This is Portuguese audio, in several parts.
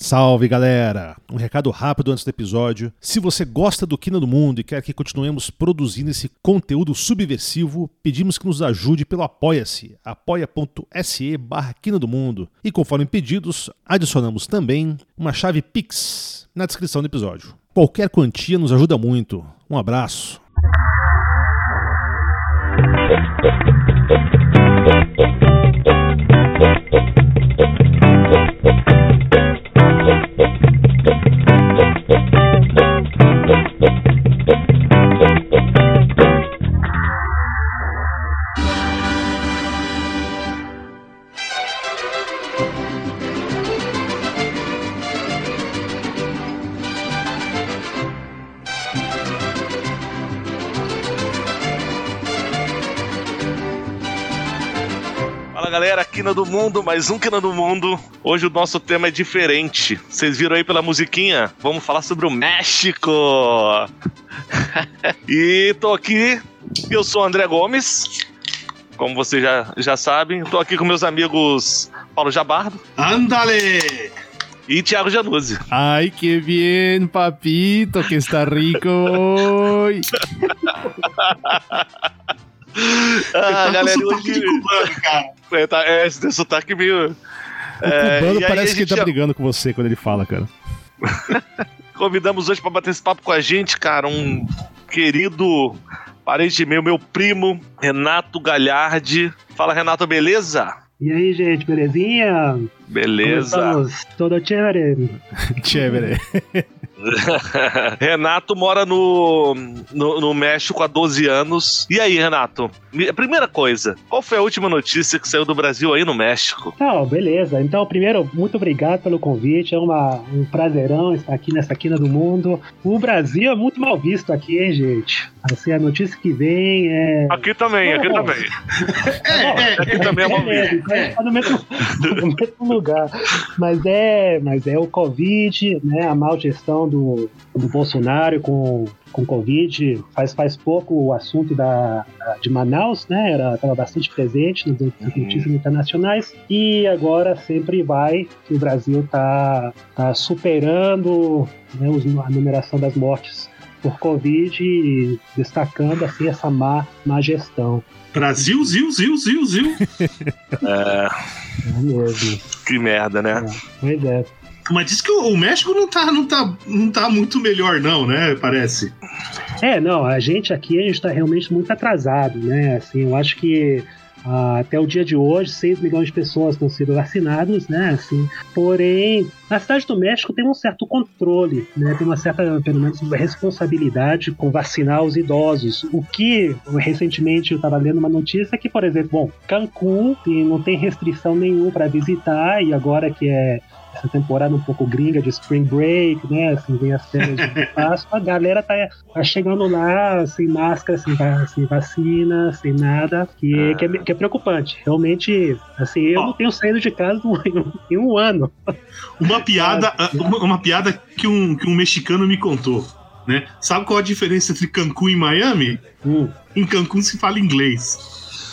Salve galera! Um recado rápido antes do episódio. Se você gosta do Quina do Mundo e quer que continuemos produzindo esse conteúdo subversivo, pedimos que nos ajude pelo Apoia-se, apoia.se barra Quina do Mundo. E conforme pedidos, adicionamos também uma chave Pix na descrição do episódio. Qualquer quantia nos ajuda muito. Um abraço. Galera, Quina do Mundo, mais um Quina do Mundo. Hoje o nosso tema é diferente. Vocês viram aí pela musiquinha? Vamos falar sobre o México. e tô aqui, eu sou o André Gomes. Como vocês já, já sabem, tô aqui com meus amigos Paulo Jabardo ¡Ándale! e Thiago Januzzi. Ai, que bien, papito, que está rico. Ah, tá galera, com sotaque hoje. de cubano, cara. É, tá, é, esse tem sotaque meio. O É, cubano e parece que gente tá brigando com você quando ele fala, cara. Convidamos hoje pra bater esse papo com a gente, cara, um querido parente meu, meu primo, Renato Galhardi. Fala, Renato, beleza? E aí, gente, belezinha? Beleza. Todo chévere? Chévere. Renato mora no, no, no México há 12 anos. E aí, Renato? me- Primeira coisa, qual foi a última notícia que saiu do Brasil aí no México? Não, beleza. Então, primeiro, muito obrigado pelo convite. É uma, um prazerão estar aqui nessa quina do mundo. O Brasil é muito mal visto aqui, hein, gente? Assim, a notícia que vem é. Aqui também, aqui também. É, é, Aqui também é mal Beleza, visto. então a gente tá no mesmo, no mesmo lugar. Mas é, mas é o Covid, né? A mal gestão do, do Bolsonaro com, com Covid. Faz, faz pouco o assunto da, de Manaus, né? Era, estava bastante presente nas notícias internacionais. E agora sempre vai que o Brasil está tá superando né, os- a numeração das mortes por Covid e destacando assim essa má, má gestão. Brasil, zil, zil, zil, zil. É, É mesmo. que merda, né? Pois é. Mas diz que o México não tá, não, tá, não tá muito melhor, não, né? Parece. É, não, a gente aqui a gente está realmente muito atrasado, né? Assim, eu acho que ah, até o dia de hoje, 6 milhões de pessoas estão sendo vacinadas, né? Assim, porém, na cidade do México tem um certo controle, né? Tem uma certa, pelo menos, responsabilidade com vacinar os idosos. O que recentemente eu estava lendo uma notícia que, por exemplo, bom, Cancún não tem restrição nenhuma para visitar e agora que é essa temporada um pouco gringa de Spring Break, né? Assim, vem as férias de Páscoa, a galera tá, tá chegando lá sem máscara, sem, sem vacina, sem nada, que, que, é, que é preocupante. Realmente, assim, eu Ó. não tenho saído de casa em um, em um ano. Uma piada, uma, uma piada que um, que um mexicano me contou. Né? Sabe qual a diferença entre Cancún e Miami? Hum, Em Cancún se fala inglês.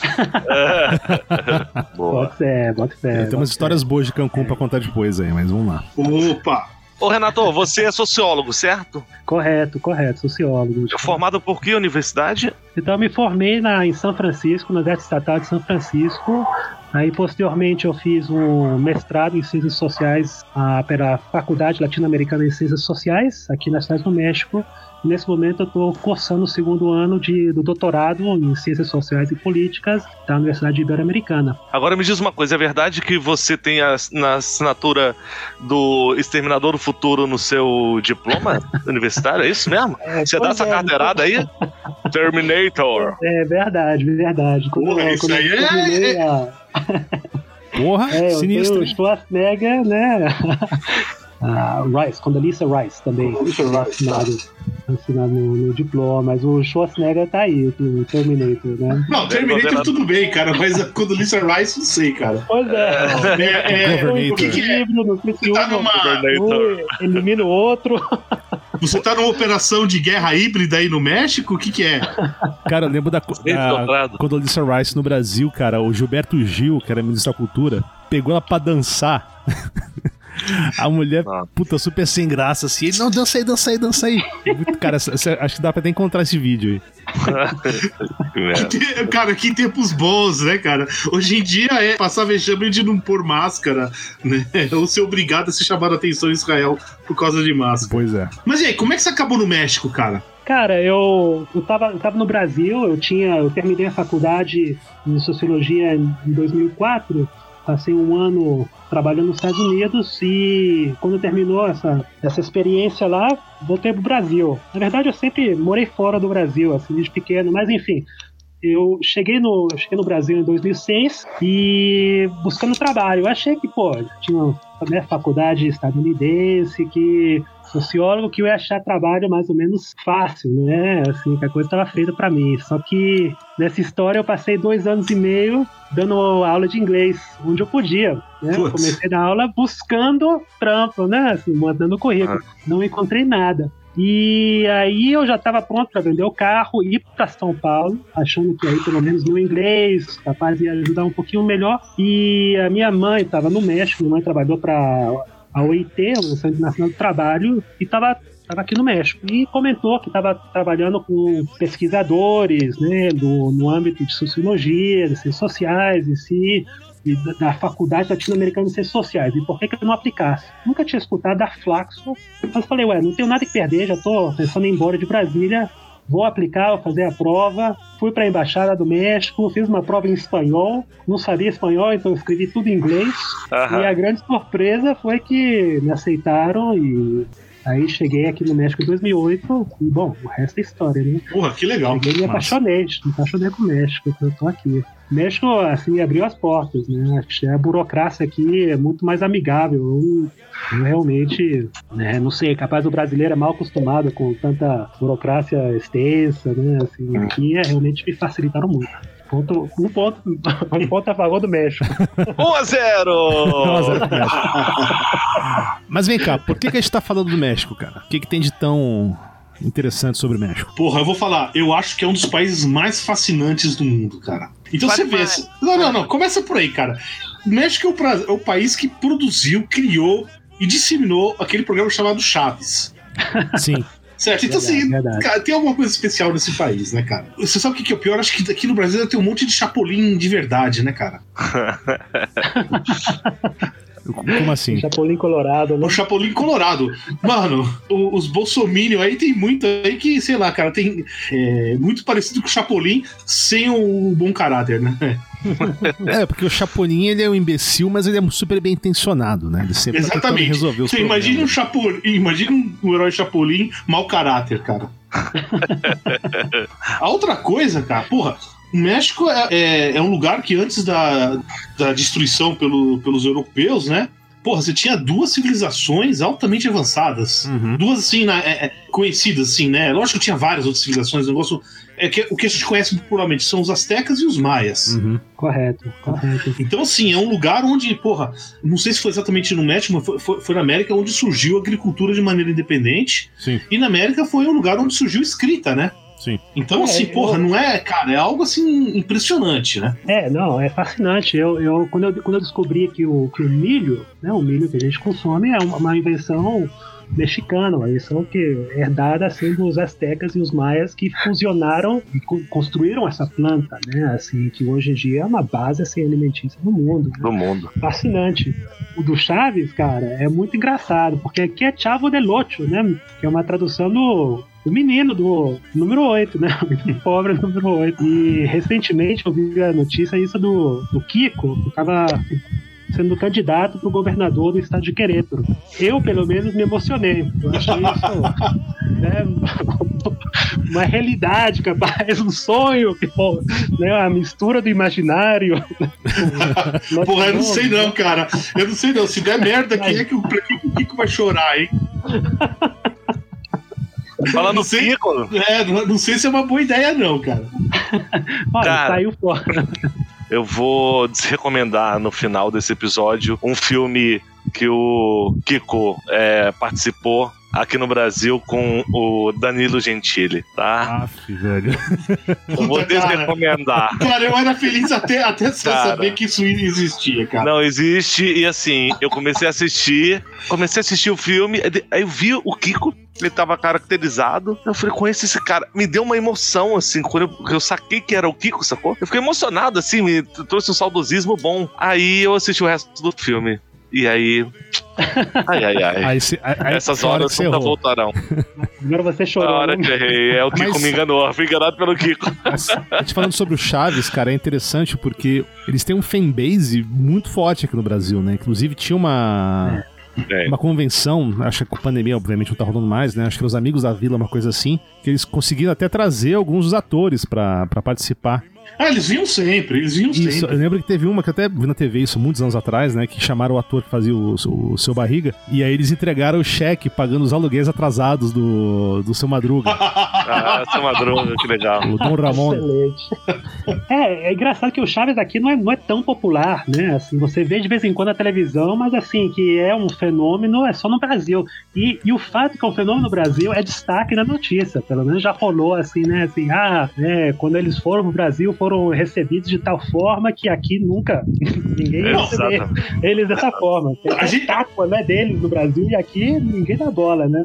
Bota fé, bota fé. tem bota umas histórias boas de Cancún pra contar depois aí, mas vamos lá. Opa! Ô, Renato, você é sociólogo, certo? Correto, correto, sociólogo. Formado por que universidade? Então eu me formei na, em São Francisco, na Universidade Estatal de São Francisco. Aí posteriormente eu fiz um mestrado em Ciências Sociais ah, pela Faculdade Latino-Americana em Ciências Sociais, aqui na cidade do México. Nesse momento eu estou cursando o segundo ano de, do doutorado em Ciências Sociais e Políticas da Universidade Ibero-Americana. Agora me diz uma coisa, é verdade que você tem a, na assinatura do Exterminador do Futuro no seu diploma universitário? É isso mesmo? Você dá essa é, carteirada aí? Terminator. É verdade, verdade. Quando, Porra, eu- isso eu aí é- a, Porra, É, eu sinistro. tenho o Schwarzenegger, né? Ah, Rice, Condoleezza Rice também. Assinado, assinado no, no diploma, mas o Schwarzenegger tá aí, o Terminator, né? Não, Terminator tudo bem, cara, mas quando Lisa Rice, não sei, cara. Pois é. É, é, Governator. o que, que é? equilíbrio, não sei se Você tá um, numa, um elimina o outro. você tá numa operação de guerra híbrida aí no México? O que, que é? Cara, eu lembro da, da. Condoleezza Rice no Brasil, cara. O Gilberto Gil, que era ministro da Cultura, pegou ela pra dançar. A mulher, puta, super sem graça, assim. Ele, não, dança aí, dança aí, dança aí. Cara, acho que dá pra até encontrar esse vídeo aí. Que. Que- Cara, que tempos bons, né, cara? Hoje em dia é passar vexame de não pôr máscara, né? Ou ser obrigado a ser chamado a atenção em Israel por causa de máscara. Pois é. Mas e aí, como é que você acabou no México, cara? Cara, eu, eu, tava, eu tava no Brasil, eu tinha. Eu terminei a faculdade em sociologia em 2004, passei um ano trabalhando nos Estados Unidos e quando terminou essa, essa experiência lá, voltei pro Brasil. Na verdade, eu sempre morei fora do Brasil, assim, desde pequeno, mas enfim. Eu cheguei no, eu cheguei no Brasil em 2006 e buscando trabalho. Eu achei que, pô, tinha né, faculdade estadunidense, que sociólogo que eu ia achar trabalho mais ou menos fácil, né? Assim, que a coisa estava feita para mim. Só que nessa história eu passei dois anos e meio dando aula de inglês, onde eu podia. Né? Eu. Comecei na aula buscando trampo, né? Assim, mandando currículo. Não encontrei nada. E aí eu já estava pronto para vender o carro, ir para São Paulo, achando que aí pelo menos meu inglês capaz de ajudar um pouquinho melhor. E a minha mãe estava no México, minha mãe trabalhou para a OIT, a Organização Internacional do Trabalho, e estava estava aqui no México e comentou que estava trabalhando com pesquisadores né, do, no âmbito de sociologia, de ciências sociais e se e da, da Faculdade Latino-Americana de Ciências Sociais. E por que, que eu não aplicasse? Nunca tinha escutado da Flaxo. Mas falei, ué, não tenho nada que perder, já estou pensando em ir embora de Brasília. Vou aplicar, vou fazer a prova. Fui para a Embaixada do México, fiz uma prova em espanhol. Não sabia espanhol, então escrevi tudo em inglês. Aham. E a grande surpresa foi que me aceitaram e aí cheguei aqui no México em 2008 e, bom, o resto é história, né? Porra, que legal. Cheguei e me apaixonei, me apaixonei com o México, eu tô aqui. O México, assim, abriu as portas, né? A burocracia aqui é muito mais amigável. Eu, eu realmente, né, não sei, capaz o brasileiro é mal acostumado com tanta burocracia extensa, né? Assim, aqui é, realmente me facilitaram muito. Ponto, um, ponto, um ponto a favor do México. 1 a 0 Nossa, México. Mas vem cá, por que, que a gente tá falando do México, cara? O que, que tem de tão interessante sobre o México? Porra, eu vou falar, eu acho que é um dos países mais fascinantes do mundo, cara. Então Fale você vê. Não, não, não, começa por aí, cara. O México é o, pra- é o país que produziu, criou e disseminou aquele programa chamado Chaves. Sim. Certo? Então, Verdade, assim, verdade. cara, tem alguma coisa especial nesse país, né, cara? Você sabe o que que é o pior? Acho que aqui no Brasil tem um monte de chapolim de verdade, né, cara? Como assim? Chapolin Colorado, né? O Chapolin Colorado. Mano, o- os Bolsominion aí tem muito aí que, sei lá, cara, tem é, muito parecido com o Chapolin sem o bom caráter, né? É, porque o Chapolin, ele é um imbecil, mas ele é super bem intencionado, né? Ele sempre tá Exatamente. resolver os Você imagina um problemas. Chapolin, imagina um herói Chapolin mau caráter, cara. A outra coisa, cara, porra, o México é, é- é um lugar que antes da, da destruição pelo- pelos europeus, né? Porra, você tinha duas civilizações altamente avançadas. Uhum. Duas, assim, na- é- é, conhecidas, assim, né? Lógico que tinha várias outras civilizações. O negócio. É que, o que a gente conhece popularmente são os astecas e os maias. Uhum. Correto, correto. Então, assim, é um lugar onde, porra, não sei se foi exatamente no México, mas foi, foi- foi na América onde surgiu a agricultura de maneira independente. Sim, E na América foi um lugar onde surgiu escrita, né? sim. Então, É, assim, eu- porra, não é, cara, é algo assim impressionante, né? É, não, é fascinante. Eu, eu, quando, eu, quando eu descobri que o, que o milho, né, o milho que a gente consome, é uma, uma invenção mexicana, uma invenção que é herdada assim, dos astecas e os maias que fusionaram e co- construíram essa planta, né? Assim, que hoje em dia é uma base assim, alimentícia no mundo. né? do mundo. fascinante. O do Chaves, cara, é muito engraçado, porque aqui é Chavo del Ocho, né? Que é uma tradução do, do menino do número 8, né? O menino pobre número 8. E recentemente eu vi a notícia isso do, do Kiko, que tava sendo candidato para o governador do estado de Querétaro. Eu, pelo menos, me emocionei. Eu achei isso né, uma realidade, capaz, um sonho, que, pô, né, a mistura do imaginário. Porra, eu não sei não, cara. Eu não sei não. Se der merda, quem é que o pra que que o Kiko vai chorar, hein? Falando Não sei- Pico, É, não, não sei se é uma boa ideia, não, cara. Olha, Cara. saiu fora. Eu vou desrecomendar no final desse episódio um filme que o Kiko é, participou, aqui no Brasil com o Danilo Gentili, tá? Aff, velho. Eu vou desrecomendar. Cara, eu era feliz até, até sem saber que isso existia, cara. Não existe, e assim, eu comecei a assistir, comecei a assistir o filme, aí eu vi o Kiko, ele tava caracterizado. Eu falei, conheço esse cara. Me deu uma emoção, assim, quando eu, eu saquei que era o Kiko, sacou? Eu fiquei emocionado, assim, me trouxe um saudosismo bom. Aí eu assisti o resto do filme. E aí. Ai, ai, ai. Aí, cê- aí- Essas a horas nunca errou. voltarão. Agora você A chorou. hora né? que errei. É o Kiko Mas- me enganou. Fui enganado pelo Kiko. Mas, a gente falando sobre o Chaves, cara, é interessante porque eles têm um fanbase muito forte aqui no Brasil, né? Inclusive tinha uma. É. Uma convenção, acho que com a pandemia, obviamente, não tá rolando mais, né? Acho que os Amigos da Vila, uma coisa assim, que eles conseguiram até trazer alguns dos atores pra participar. Ah, eles vinham sempre, eles vinham Isso, sempre. eu lembro que teve uma que eu até vi na TV isso muitos anos atrás, né? Que chamaram o ator que fazia o, o seu barriga, e aí eles entregaram o cheque pagando os aluguéis atrasados do, do seu Madruga, Ah, essa madruga, que legal. o Dom Ramon. Excelente. É, é engraçado que o Chaves aqui não é, não é tão popular, né? Assim, você vê de vez em quando na televisão, mas assim, que é um fenômeno, é só no Brasil. E, e o fato que é um fenômeno no Brasil é destaque na notícia. Pelo menos já rolou assim, né? Assim, ah, é, quando eles foram pro Brasil, foram recebidos de tal forma que aqui nunca ninguém Exatamente. eles dessa forma. Tem A gente- estátua né, deles no Brasil e aqui ninguém dá bola, né?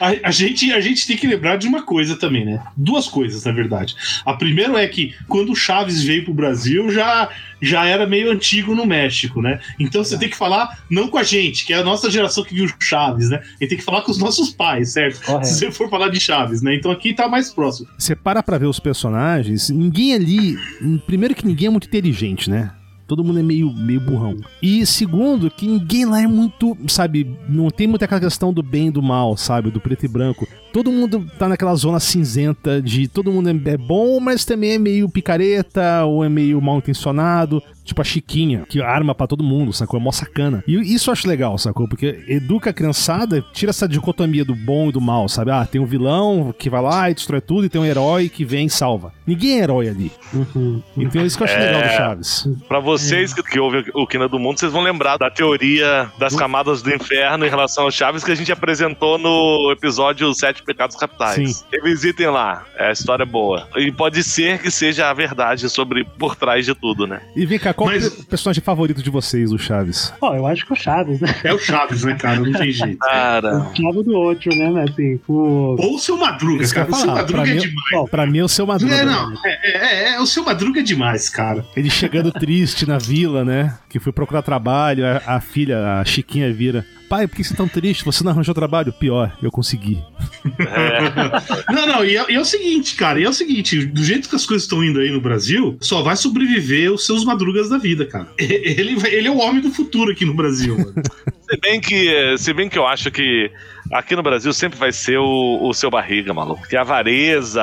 Assim, A, a gente, a gente tem que lembrar de uma coisa também, né? Duas coisas, na verdade. A primeira é que quando o Chaves veio pro Brasil, já, já era meio antigo no México, né? Então você tem que falar não com a gente, que é a nossa geração que viu Chaves, né? E tem que falar com os nossos pais, certo? Correto. Se você for falar de Chaves, né? Então aqui tá mais próximo. Você para pra ver os personagens, ninguém ali. Primeiro que ninguém é muito inteligente, né? Todo mundo é meio, meio burrão. E segundo, que ninguém lá é muito, sabe, não tem muita aquela questão do bem e do mal, sabe? Do preto e branco. Todo mundo tá naquela zona cinzenta de todo mundo é é bom, mas também é meio picareta ou é meio mal intencionado. Tipo a Chiquinha, que arma pra todo mundo, sacou? É mó sacana. E isso eu acho legal, sacou? Porque educa a criançada, tira essa dicotomia do bom e do mal, sabe? Ah, tem um vilão que vai lá e destrói tudo, e tem um herói que vem e salva. Ninguém é herói ali. uhum. Então é isso que eu acho legal do Chaves. Pra vocês que, que ouvem o Quina do Mundo, vocês vão lembrar da teoria das camadas do inferno em relação ao Chaves que a gente apresentou no episódio Sete Pecados Capitais. Sim. Revisitem lá, é a história é boa. E pode ser que seja a verdade sobre por trás de tudo, né? E vem cá, qual Mas- é o personagem favorito de vocês, o Chaves? Pô, eu acho que o Chaves, né? É o Chaves, né, cara? Não tem jeito. Cara, O Chavo do outro, né? mas, Assim, o... Ou o seu Madruga, Isso cara. O seu Madruga pra é mim- demais. Pra mim é o seu Madruga. É, não, é, é, é, o seu Madruga é demais, cara. Ele chegando triste na vila, né? Que foi procurar trabalho, a, a filha, a Chiquinha, vira. Pai, por que você tá tão triste? Você não arranjou trabalho? Pior, eu consegui. Não, não, e é, e é o seguinte, cara, e é o seguinte, do jeito que as coisas estão indo aí no Brasil, só vai sobreviver os seus madrugas da vida, cara. Ele, ele é o homem do futuro aqui no Brasil, mano. se bem que, se bem que eu acho que aqui no Brasil sempre vai ser o, o seu barriga, maluco. Que a avareza,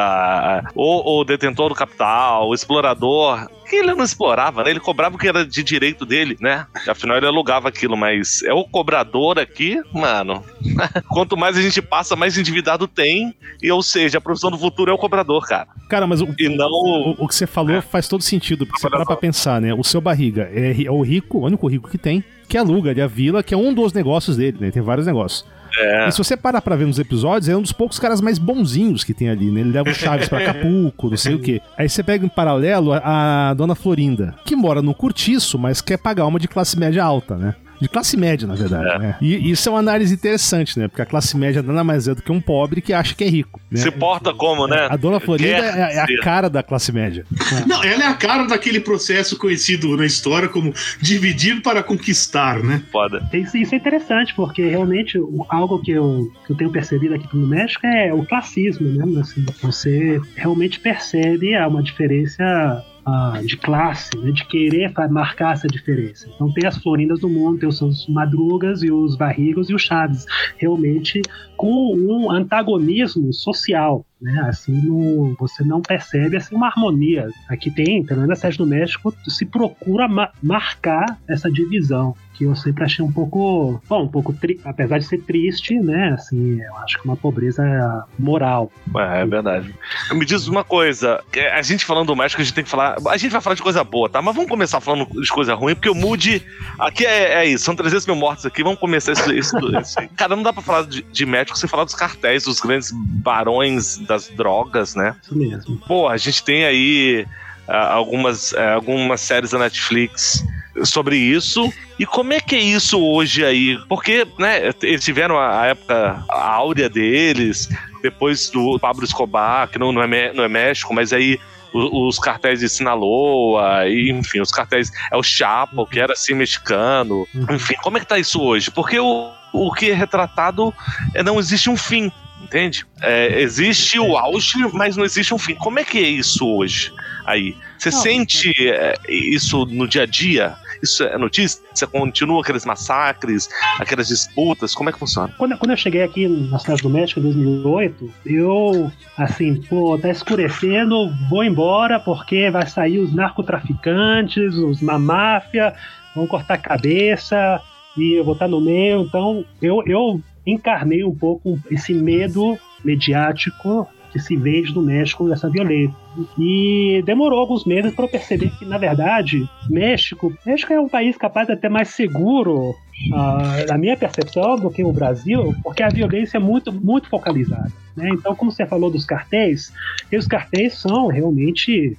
o, o detentor do capital, o explorador. Que ele não explorava, né? Ele cobrava o que era de direito dele, né? Afinal, ele alugava aquilo, mas é o cobrador aqui, mano. Quanto mais a gente passa, mais endividado tem. E, ou seja, a profissão do futuro é o cobrador, cara. Cara, mas o, E não o. o, que você falou faz todo sentido, porque você para pra pensar, né? O seu barriga é, é o rico, o único rico que tem, que aluga ali a vila, que é um dos negócios dele, né? Tem vários negócios. É. E se você parar pra ver nos episódios, é um dos poucos caras mais bonzinhos que tem ali, né? Ele leva o Chaves pra Acapulco, não sei o quê. Aí você pega em paralelo a, a Dona Florinda, que mora no cortiço, mas quer pagar uma de classe média alta, né? De classe média, na verdade, É. né? E isso é uma análise interessante, né? Porque a classe média nada mais é do que um pobre que acha que é rico. Né? Se porta como, né? A Dona Florinda é, é a cara da classe média. Não, ela é a cara daquele processo conhecido na história como dividir para conquistar, né? Foda. Isso, isso é interessante, porque realmente algo que eu, que eu tenho percebido aqui no México é o classismo, né? Assim, você realmente percebe uma diferença ah, de classe, né? de querer marcar essa diferença. Então tem as Florindas do mundo, tem os seus Madrugas e os Barrigos e os Chaves, realmente com um antagonismo social. né? Assim, no, você não percebe assim, uma harmonia. Aqui tem, pelo menos na Sede do México, se procura ma marcar essa divisão que eu sempre achei um pouco, bom, um pouco tri... apesar de ser triste, né? Assim, eu acho que é uma pobreza moral. É, é verdade. Me diz uma coisa, a gente falando do México, a gente tem que falar, a gente vai falar de coisa boa, tá? Mas vamos começar falando de coisa ruim, porque o Moody, aqui é, é isso, são 300 mil mortos aqui, vamos começar isso. isso, isso. Cara, não dá pra falar de, de México sem falar dos cartéis, dos grandes barões das drogas, né? Isso mesmo. Pô, a gente tem aí algumas, uh, algumas séries da Netflix sobre isso. E como é que é isso hoje aí? Porque, né, eles tiveram a, época a áurea deles, depois do Pablo Escobar, que não, não, é, não é México, mas aí os, cartéis de Sinaloa, e, enfim, os cartéis. É o Chapo, que era assim mexicano. Uhum. Enfim, como é que tá isso hoje? Porque o, o que é retratado é não existe um fim. Entende? É, existe o auge, mas não existe um fim. Como é que é isso hoje? Aí, você sente é, isso no dia a dia? Isso é notícia? Você continua aqueles massacres, aquelas disputas? Como é que funciona? Quando, quando eu cheguei aqui na cidade do México em 2008, eu, assim, pô, tá escurecendo, vou embora porque vai sair os narcotraficantes, os na máfia, vão cortar a cabeça e eu vou estar no meio. Então, eu, eu encarnei um pouco esse medo mediático que se vende no México dessa violência. E demorou alguns meses para eu perceber que, na verdade, México, México é um país capaz até mais seguro, uh, na minha percepção, do que o Brasil, porque a violência é muito, muito focalizada. Né? Então, como você falou dos cartéis, os cartéis são realmente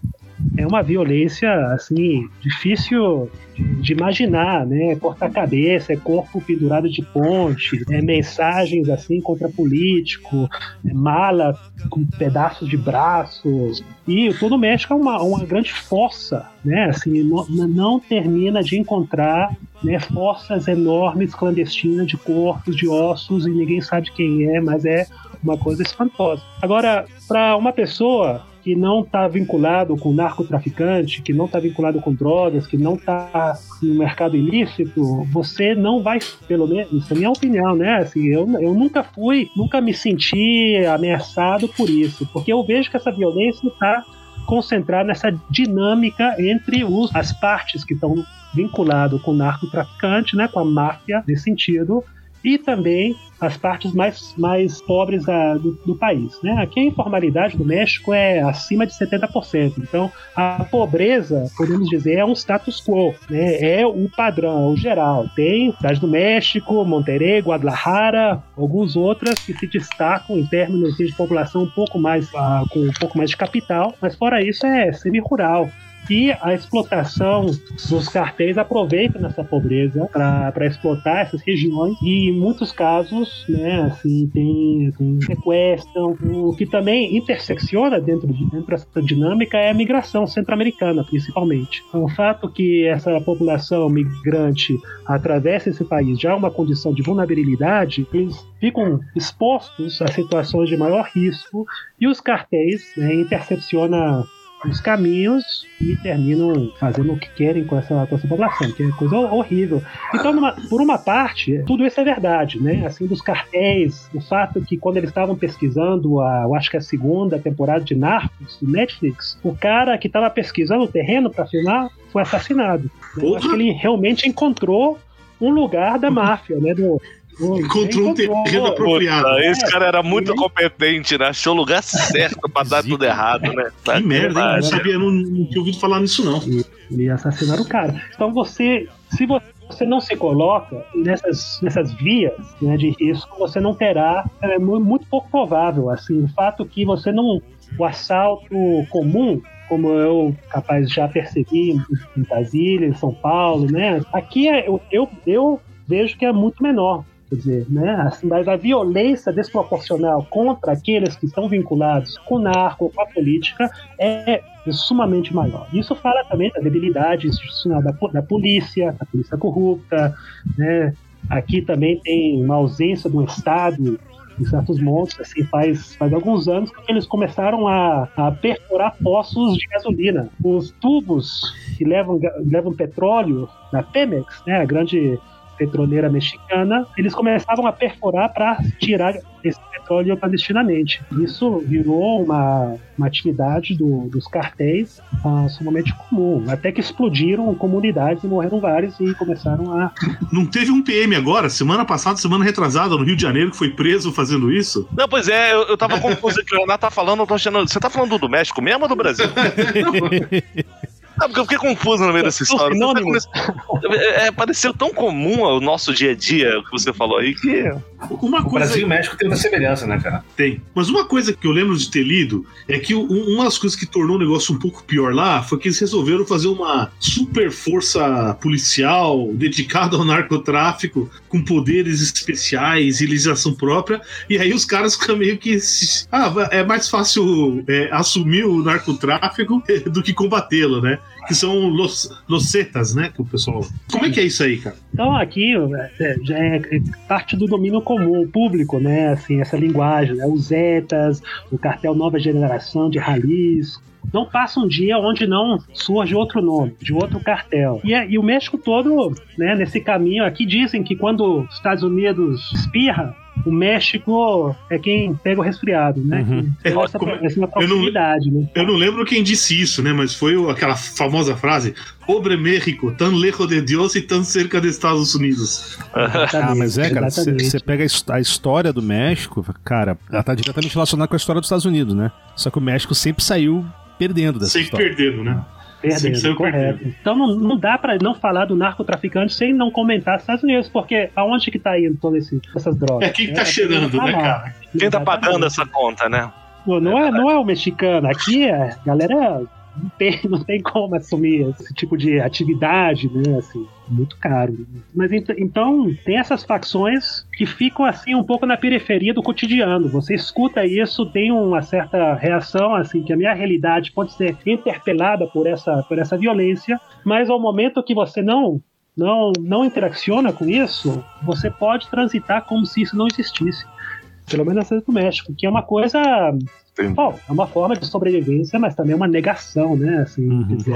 é uma violência assim difícil de imaginar, né? Cortar cabeça, é corpo pendurado de ponte, é mensagens assim contra político, é mala com pedaços de braços. E todo o México é uma, uma grande força, né? Assim, não, não termina de encontrar né, forças enormes clandestinas de corpos, de ossos e ninguém sabe quem é, mas é uma coisa espantosa. Agora, para uma pessoa que não está vinculado com narcotraficante, que não está vinculado com drogas, que não está no mercado ilícito, você não vai, pelo menos, isso é minha opinião, né? Assim, eu, eu nunca fui, nunca me senti ameaçado por isso, porque eu vejo que essa violência está concentrada nessa dinâmica entre os, as partes que estão vinculadas com o narcotraficante, né, com a máfia, nesse sentido, e também as partes mais, mais pobres da, do, do, país. Né? Aqui a informalidade do México é acima de 70%. Então, a pobreza, podemos dizer, é um status quo, né? é o padrão, é o geral. Tem cidade do México, Monterrey, Guadalajara, alguns outras que se destacam em termos de população um pouco mais, uh, com um pouco mais de capital, mas fora isso é semi-rural. E a explotação dos cartéis aproveita nessa pobreza para explotar essas regiões e em muitos casos, né, assim, tem, tem sequestram. O que também intersecciona dentro, de, dentro dessa dinâmica é a migração centro-americana, principalmente. Então, o fato que essa população migrante atravessa esse país já é uma condição de vulnerabilidade, eles ficam expostos a situações de maior risco e os cartéis né, intercepcionam os caminhos e terminam fazendo o que querem com essa, com essa população, que é coisa horrível. Então, numa, por uma parte, tudo isso é verdade, né? Assim, dos cartéis, o fato que quando eles estavam pesquisando, a, eu acho que a segunda temporada de Narcos, do Netflix, o cara que estava pesquisando o terreno para filmar foi assassinado. Eu acho que ele realmente encontrou um lugar da máfia, né? Do, Encontrou um terreno apropriado. Puta, esse cara era muito competente, né? Achou o lugar certo pra dar tudo errado, né? Tá que merda, hein? Não sabia, não, não tinha ouvido falar nisso, não. E, e assassinaram o cara. Então você, se você não se coloca nessas, nessas vias né, de risco, você não terá, é muito pouco provável, assim, o fato que você não, o assalto comum como eu capaz já percebi em Brasília, em São Paulo, né? Aqui é, eu, eu, eu vejo que é muito menor. Quer dizer, né? Mas a violência desproporcional contra aqueles que estão vinculados com o narco, com a política, é sumamente maior. Isso fala também da debilidade institucional da, da polícia, da polícia corrupta, né? Aqui também tem uma ausência do Estado em certos montes, assim, faz, faz alguns anos que eles começaram a, a perfurar poços de gasolina. Os tubos que levam, levam petróleo da Pemex, né, a grande petroleira mexicana, eles começavam a perfurar para tirar esse petróleo clandestinamente. Isso virou uma, uma atividade do, dos cartéis uh, sumamente comum, até que explodiram comunidades e morreram vários e começaram a. Não teve um PM agora, semana passada, semana retrasada, no Rio de Janeiro, que foi preso fazendo isso? Não, pois é, eu, eu tava confuso que o Renato tá falando, eu tô achando. Você tá falando do México mesmo ou do Brasil? Não, porque eu fiquei confuso no meio dessa história. É, é, pareceu tão comum ao nosso dia a dia, o que você falou aí, que. Uma coisa... O Brasil e o México tem uma semelhança, né, cara? Tem. Mas uma coisa que eu lembro de ter lido é que uma das coisas que tornou o negócio um pouco pior lá foi que eles resolveram fazer uma super força policial dedicada ao narcotráfico, com poderes especiais e legislação própria. E aí os caras ficam meio que. Ah, é mais fácil é, assumir o narcotráfico do que combatê-lo, né? Que são los, losetas, né? Que o pessoal. Como é que é isso aí, cara? Então aqui é, já é parte do domínio comum, público, né? Assim, essa linguagem, né? Os Zetas, o cartel Nova Geração de Jalisco. Não passa um dia onde não surge outro nome, de outro cartel. E, é, e o México todo, né, nesse caminho aqui, dizem que quando os Estados Unidos espirra, o México é quem pega o resfriado, né? Uhum. É, essa, essa proximidade, eu não, né? Eu não lembro quem disse isso, né? Mas foi aquela famosa frase: Pobre México, tão lejos de Deus e tão cerca de Estados Unidos. ah, mas é, cara, você pega a história do México, cara, ela tá diretamente relacionada com a história dos Estados Unidos, né? Só que o México sempre saiu perdendo dessa sempre história. Sempre perdendo, né? Perdendo, correto. Perdendo. Então não, não dá para não falar do narcotraficante sem não comentar os Estados Unidos, porque aonde que tá indo todas essas drogas? É quem tá é, cheirando, né, cara? Quem tá pagando essa conta, né? Não, não, é, não é o mexicano. Aqui é galera não tem, não tem como assumir esse tipo de atividade, né? Assim, muito caro. Mas então tem essas facções que ficam assim um pouco na periferia do cotidiano. Você escuta isso, tem uma certa reação, assim, que a minha realidade pode ser interpelada por essa, por essa violência, mas ao momento que você não não, não interacciona com isso, você pode transitar como se isso não existisse. Pelo menos no México, que é uma coisa Bom, é uma forma de sobrevivência, mas também é uma negação, né? Assim, uhum, dizer,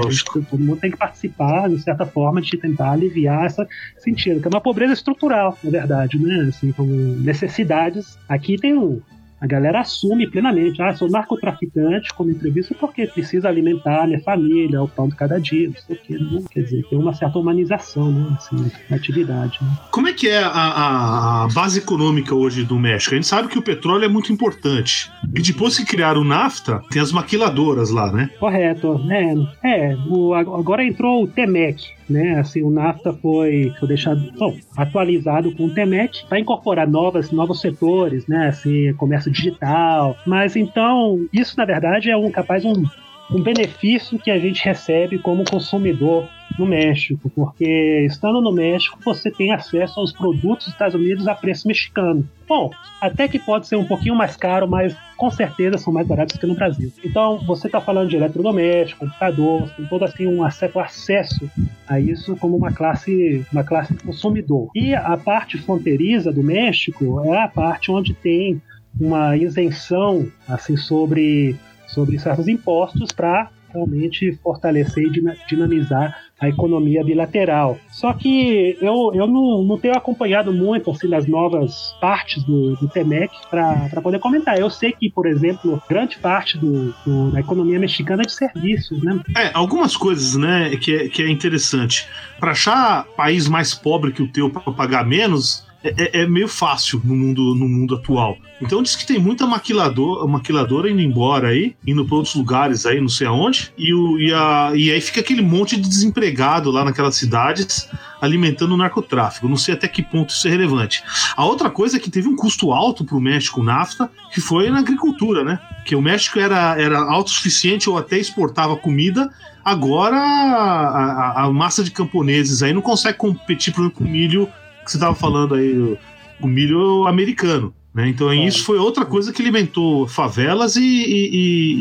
todo mundo tem que participar, de certa forma, de tentar aliviar esse sentido, que é uma pobreza estrutural, na verdade, né? Assim, como necessidades. Aqui tem um, a galera assume plenamente, ah, sou narcotraficante como entrevista porque precisa alimentar minha família, o pão de cada dia, não sei o quê. Não, quer dizer, tem uma certa humanização, né, assim, na atividade. Né? Como é que é a, a, base econômica hoje do México? A gente sabe que o petróleo é muito importante. E depois que criaram o NAFTA, tem as maquiladoras lá, né? Correto, né? É, o, agora entrou o TEMEC, né? Assim, o NAFTA foi, foi deixado bom, atualizado com o TEMEC para incorporar novas, novos setores, né? Assim, comércio digital. Mas então, isso na verdade é um capaz um, um benefício que a gente recebe como consumidor no México, porque estando no México você tem acesso aos produtos dos Estados Unidos a preço mexicano. Bom, até que pode ser um pouquinho mais caro, mas com certeza são mais baratos que no Brasil. Então você está falando de eletrodoméstico, computador, tem todo assim um acesso, acesso a isso como uma classe, uma classe consumidor. E a parte fronteiriça do México é a parte onde tem uma isenção assim sobre sobre certos impostos para realmente fortalecer e dinamizar a economia bilateral. Só que eu, eu não, não tenho acompanhado muito assim novas partes do, do TEMEC para poder comentar. Eu sei que, por exemplo, grande parte do, do, da economia mexicana é de serviços, né? É, algumas coisas, né, que é, que é interessante. Para achar país mais pobre que o teu para pagar menos, é, é, é, meio fácil no mundo, no mundo atual. Então diz que tem muita maquilador, maquiladora indo embora aí, indo para outros lugares aí, não sei aonde, e, o, e, a, e aí fica aquele monte de desempregado lá naquelas cidades alimentando o narcotráfico. Não sei até que ponto isso é relevante. A outra coisa é que teve um custo alto para o México NAFTA, que foi na agricultura, né? Que o México era, era autossuficiente ou até exportava comida Agora a, a, a, massa de camponeses aí não consegue competir, por exemplo, com milho que você estava falando aí, o milho americano. Né? Então, isso foi outra coisa que alimentou favelas e, e,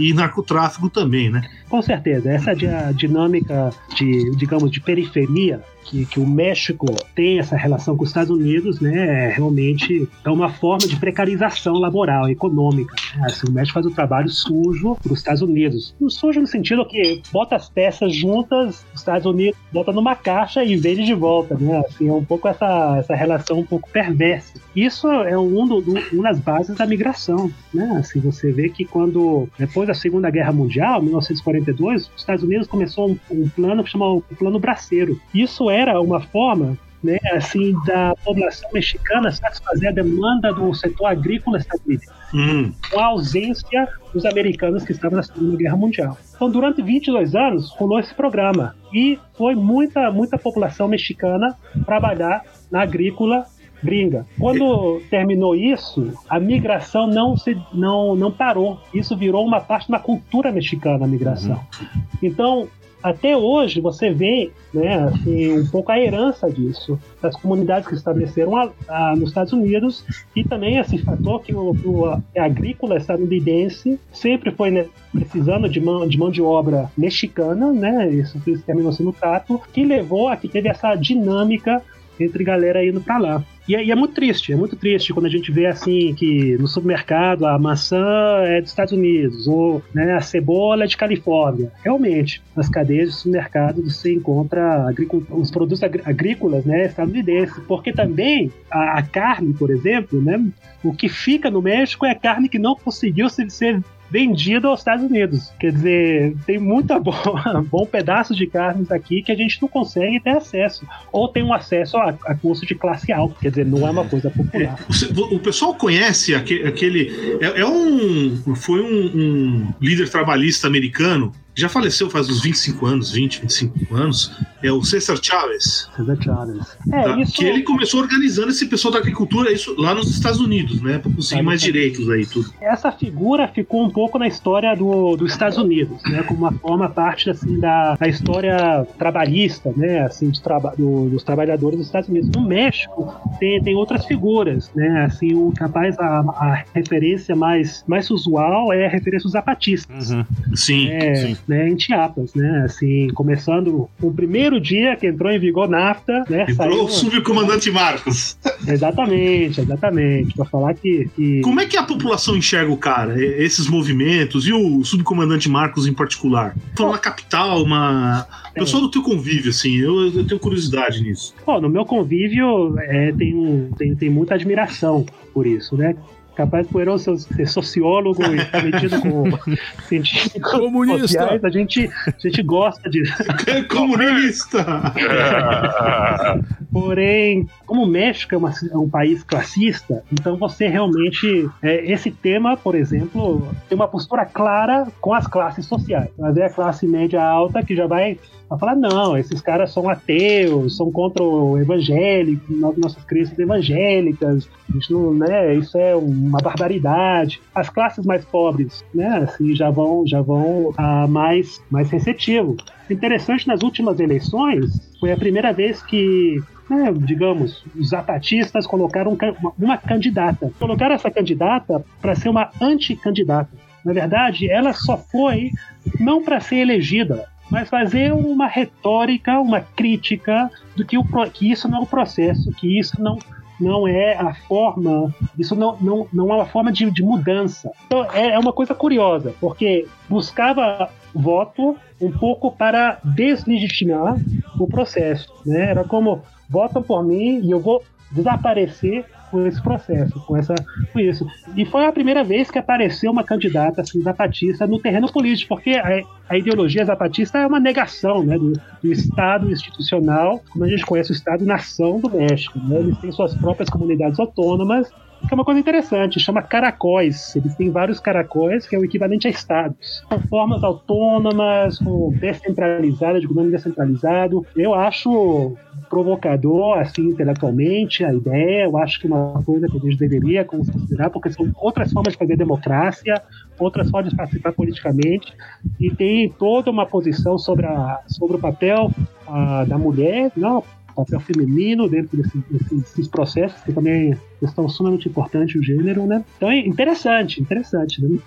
e, e narcotráfico também, né? Com certeza. Essa dinâmica de, digamos, de periferia que, que o México tem essa relação com os Estados Unidos, né, é realmente é uma forma de precarização laboral, econômica. Né? Assim, o México faz o trabalho sujo para os Estados Unidos. Não sujo no sentido que bota as peças juntas, os Estados Unidos bota numa caixa e vende de volta, né? Assim, é um pouco essa, essa relação um pouco perversa. Isso é um, do, uma das bases da migração, né? Assim, você vê que quando, depois da Segunda Guerra Mundial, 1942, os Estados Unidos começou um, um plano que chama o Plano Braceiro. Isso era uma forma né, assim, da população mexicana satisfazer a demanda do setor agrícola estadunidense, hum. com a ausência dos americanos que estavam na Segunda Guerra Mundial. Então, durante 22 anos, rolou esse programa e foi muita, muita população mexicana trabalhar na agrícola gringa. Quando terminou isso, a migração não, se, não, não parou. Isso virou uma parte da cultura mexicana, a migração. Uhum. Então, até hoje você vê né, assim, um pouco a herança disso, das comunidades que estabeleceram a, a, nos Estados Unidos e também esse fator que o, o agrícola estadunidense sempre foi né, precisando de mão, de mão de obra mexicana, né, isso, isso terminou sendo o trato, que levou a que teve essa dinâmica entre galera indo para lá. E é, é, muito triste, é muito triste quando a gente vê assim que no supermercado a maçã é dos Estados Unidos ou né, a cebola é de Califórnia. Realmente, nas cadeias de supermercado você encontra os produtos agrícolas né, estadunidenses, porque também a, a, carne, por exemplo, né, o que fica no México é a carne que não conseguiu ser, ser vendido aos Estados Unidos. Quer dizer, tem muita boa, bom pedaço de carnes aqui que a gente não consegue ter acesso. Ou tem um acesso a, a custo de classe alta. Quer dizer, não é uma coisa popular. É, o pessoal conhece aquele. é, é, um. Foi um, um líder trabalhista americano já faleceu faz uns 25 anos, 20, 25 anos, é o César Chávez. César Chávez. É, tá? isso... Que ele começou organizando esse pessoal da agricultura isso lá nos Estados Unidos, né? Pra conseguir mais direitos aí tudo. Essa figura ficou um pouco na história do, dos Estados Unidos, né? Como uma forma parte assim da, da história trabalhista, né? Assim, de traba do, dos trabalhadores dos Estados Unidos. No México tem, tem outras figuras, né? Assim, o capaz a, a referência mais, mais usual é a referência dos zapatistas. Uhum. Sim, é, sim né, em Chiapas, né? Assim, começando o primeiro dia que entrou em vigor NAFTA, né? Entrou saiu... o subcomandante Marcos. Exatamente, exatamente. Para falar que, que, Como é que a população enxerga o cara, esses movimentos e o subcomandante Marcos em particular? Falando na capital, uma. É. Pessoal do teu convívio, assim, eu, eu tenho curiosidade nisso. Bom, no meu convívio é, tem, tem, tem muita admiração por isso, né? Capaz de Poeirão ser, sociólogo e estar tá metido com científicos Comunista. sociais, a gente, a gente gosta de... Comunista! Porém, como o México é, uma, é, um país classista, então você realmente... É, esse tema, por exemplo, tem uma postura clara com as classes sociais. Mas é a classe média alta que já vai a falar, não, esses caras são ateus, são contra o evangélico, nossas crenças evangélicas, isso, né, isso é uma barbaridade. As classes mais pobres, né, assim, já vão, já vão ah, mais, mais receptivo. Interessante, nas últimas eleições, foi a primeira vez que né, digamos, os zapatistas colocaram uma, candidata. Colocaram essa candidata para ser uma anticandidata. Na verdade, ela só foi não para ser elegida, mas fazer uma retórica, uma crítica do que, o, que isso não é o processo, que isso não, não é a forma, isso não, não, não é uma forma de, de mudança. Então é, é uma coisa curiosa, porque buscava voto um pouco para deslegitimar o processo. Né? Era como votam por mim e eu vou desaparecer com esse processo, com, essa, com isso. E foi a primeira vez que apareceu uma candidata assim, zapatista no terreno político, porque a, a ideologia zapatista é uma negação né, do, do, Estado institucional, como a gente conhece o Estado-nação do México. Né? Eles têm suas próprias comunidades autônomas, que é uma coisa interessante, chama caracóis. Eles têm vários caracóis, que é o equivalente a estados. São formas autônomas, com descentralizada, de governo descentralizado. Eu acho provocador, assim, intelectualmente, a ideia. Eu acho que é uma coisa que a gente deveria considerar, porque são outras formas de fazer democracia, outras formas de participar politicamente, e tem toda uma posição sobre, a, sobre o papel a, da mulher, não papel feminino dentro desse, desses processos, que também é questão sumamente importante o gênero, né? Então é interessante, interessante, né?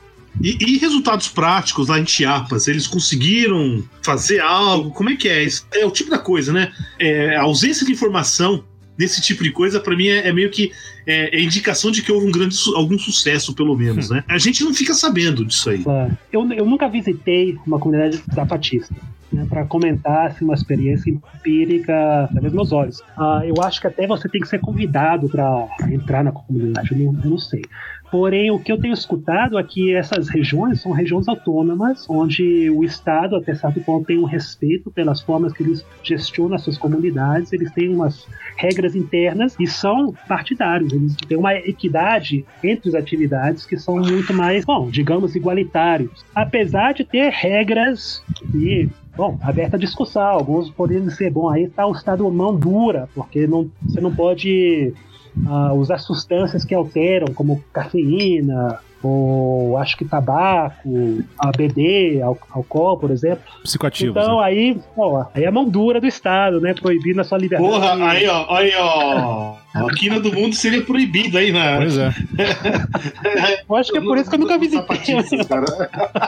E, e, resultados práticos lá em Chiapas? Eles conseguiram fazer algo? Como é que é? Isso é o tipo da coisa, né? É, a ausência de informação desse tipo de coisa, para mim, é, é, meio que é, é, indicação de que houve um grande algum sucesso, pelo menos, né? A gente não fica sabendo disso aí. Eu, eu nunca visitei uma comunidade zapatista. Né, para comentar assim, uma experiência empírica através dos meus olhos. Uh, eu acho que até você tem que ser convidado para entrar na comunidade, eu não, eu não sei. Porém, o que eu tenho escutado é que essas regiões são regiões autônomas, onde o Estado, até certo ponto, tem um respeito pelas formas que eles gestionam as suas comunidades, eles têm umas regras internas e são partidários, eles têm uma equidade entre as atividades que são muito mais, bom, digamos, igualitários. Apesar de ter regras e Bom, aberta a discussão. Alguns poderiam dizer, bom, aí está o estado mão dura, porque não, você não pode uh, usar substâncias que alteram, como cafeína, ou acho que tabaco, ABD, álcool, por exemplo. Psicoativos. Então né? aí, ó, aí é a mão dura do Estado, né? Proibindo a sua liberdade. Porra, aí ó, aí ó. A quina do mundo seria proibido aí, né? Pois é. eu acho que é por isso que eu nunca visitei.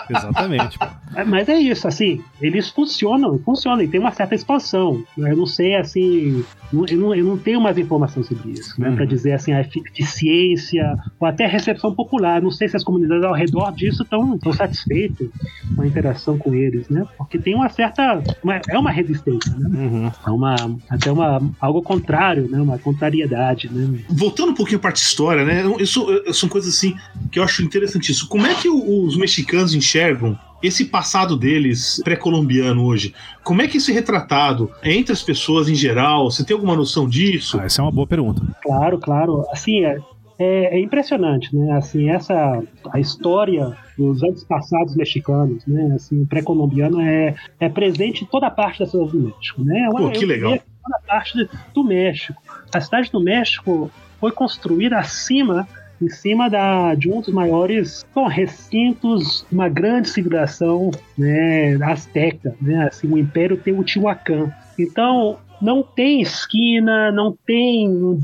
Exatamente. É, mas é isso, assim, eles funcionam, funcionam e tem uma certa expansão. Eu não sei, assim, eu não, eu não tenho mais informação sobre isso, né? Uhum. Pra dizer, assim, a eficiência ou até a recepção popular. Não sei se as comunidades ao redor disso estão satisfeitas com a interação com eles, né? Porque tem uma certa. Uma, é uma resistência, né? Uhum. É uma, até uma, algo contrário, né? Uma contrariedade né? Voltando um pouquinho à parte história, né? Isso são coisas assim que eu acho interessantíssimo. Como é que os mexicanos enxergam esse passado deles pré-colombiano hoje, como é que isso é retratado entre as pessoas em geral? Você tem alguma noção disso? Ah, essa é uma boa pergunta. Claro, claro. Assim, é, é, é impressionante, né? Assim, essa a história dos antepassados mexicanos, né? Assim, pré-colombiano é, é presente em toda a parte da cidade do México, né? Pô, que legal. Toda a parte do México. A cidade do México foi construída acima em cima da, de um dos maiores bom, recintos, uma grande civilização né, azteca, né, assim, o Império Teotihuacan. Então, não tem esquina, não tem um,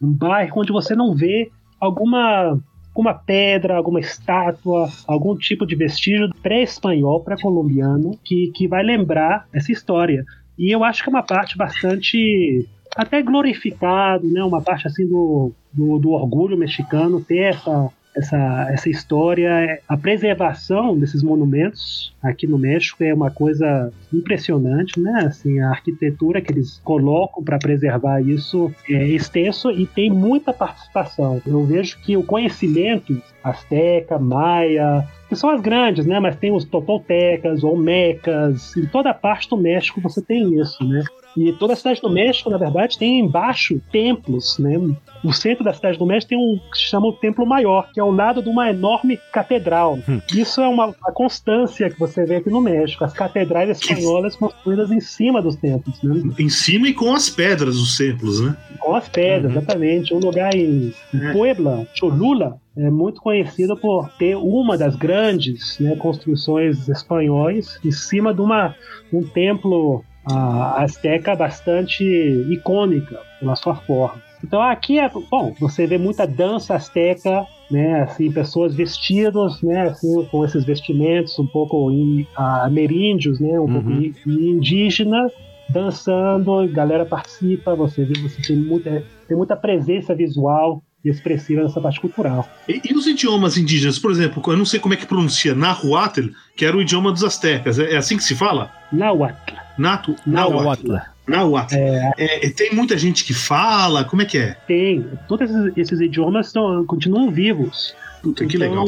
um bairro onde você não vê alguma alguma pedra, alguma estátua, algum tipo de vestígio pré-espanhol, pré-colombiano, que, que vai lembrar essa história. E eu acho que é uma parte bastante até glorificado, né? Uma parte assim do, do, do orgulho mexicano ter essa, essa, essa história, a preservação desses monumentos aqui no México é uma coisa impressionante, né? Assim, a arquitetura que eles colocam para preservar isso é extenso e tem muita participação. Eu vejo que o conhecimento asteca, maia, que são as grandes, né? Mas tem os totoltecas, olmecas, em toda parte do México você tem isso, né? E toda a cidade do México, na verdade, tem embaixo templos, né? O centro da cidade do México tem um que se chama o Templo Maior, que é ao lado de uma enorme catedral. Hum. Isso é uma, uma, constância que você vê aqui no México. As catedrais espanholas construídas em cima dos templos, né? Em cima e com as pedras dos templos, né? Com as pedras, uhum. exatamente. Um lugar em, é. Puebla, Cholula, é muito conhecido por ter uma das grandes né, construções espanhóis em cima de uma, um templo a Azteca bastante icônica pela sua forma. Então aqui é, bom, você vê muita dança azteca, né, assim, pessoas vestidas, né, assim, com esses vestimentos um pouco in, ameríndios, né, um uhum. pouco indígena, dançando, a galera participa, você vê, você tem muita, tem muita presença visual e expressiva dessa parte cultural. E, e, os idiomas indígenas, por exemplo, eu não sei como é que pronuncia Nahuatl, que era o idioma dos astecas, é, é assim que se fala? Nahuatl. Nato, Nahuatl. Nahuatl. É, é, tem muita gente que fala, como é que é? Tem. Todos esses, esses idiomas tão, continuam vivos. Puta, então, que legal.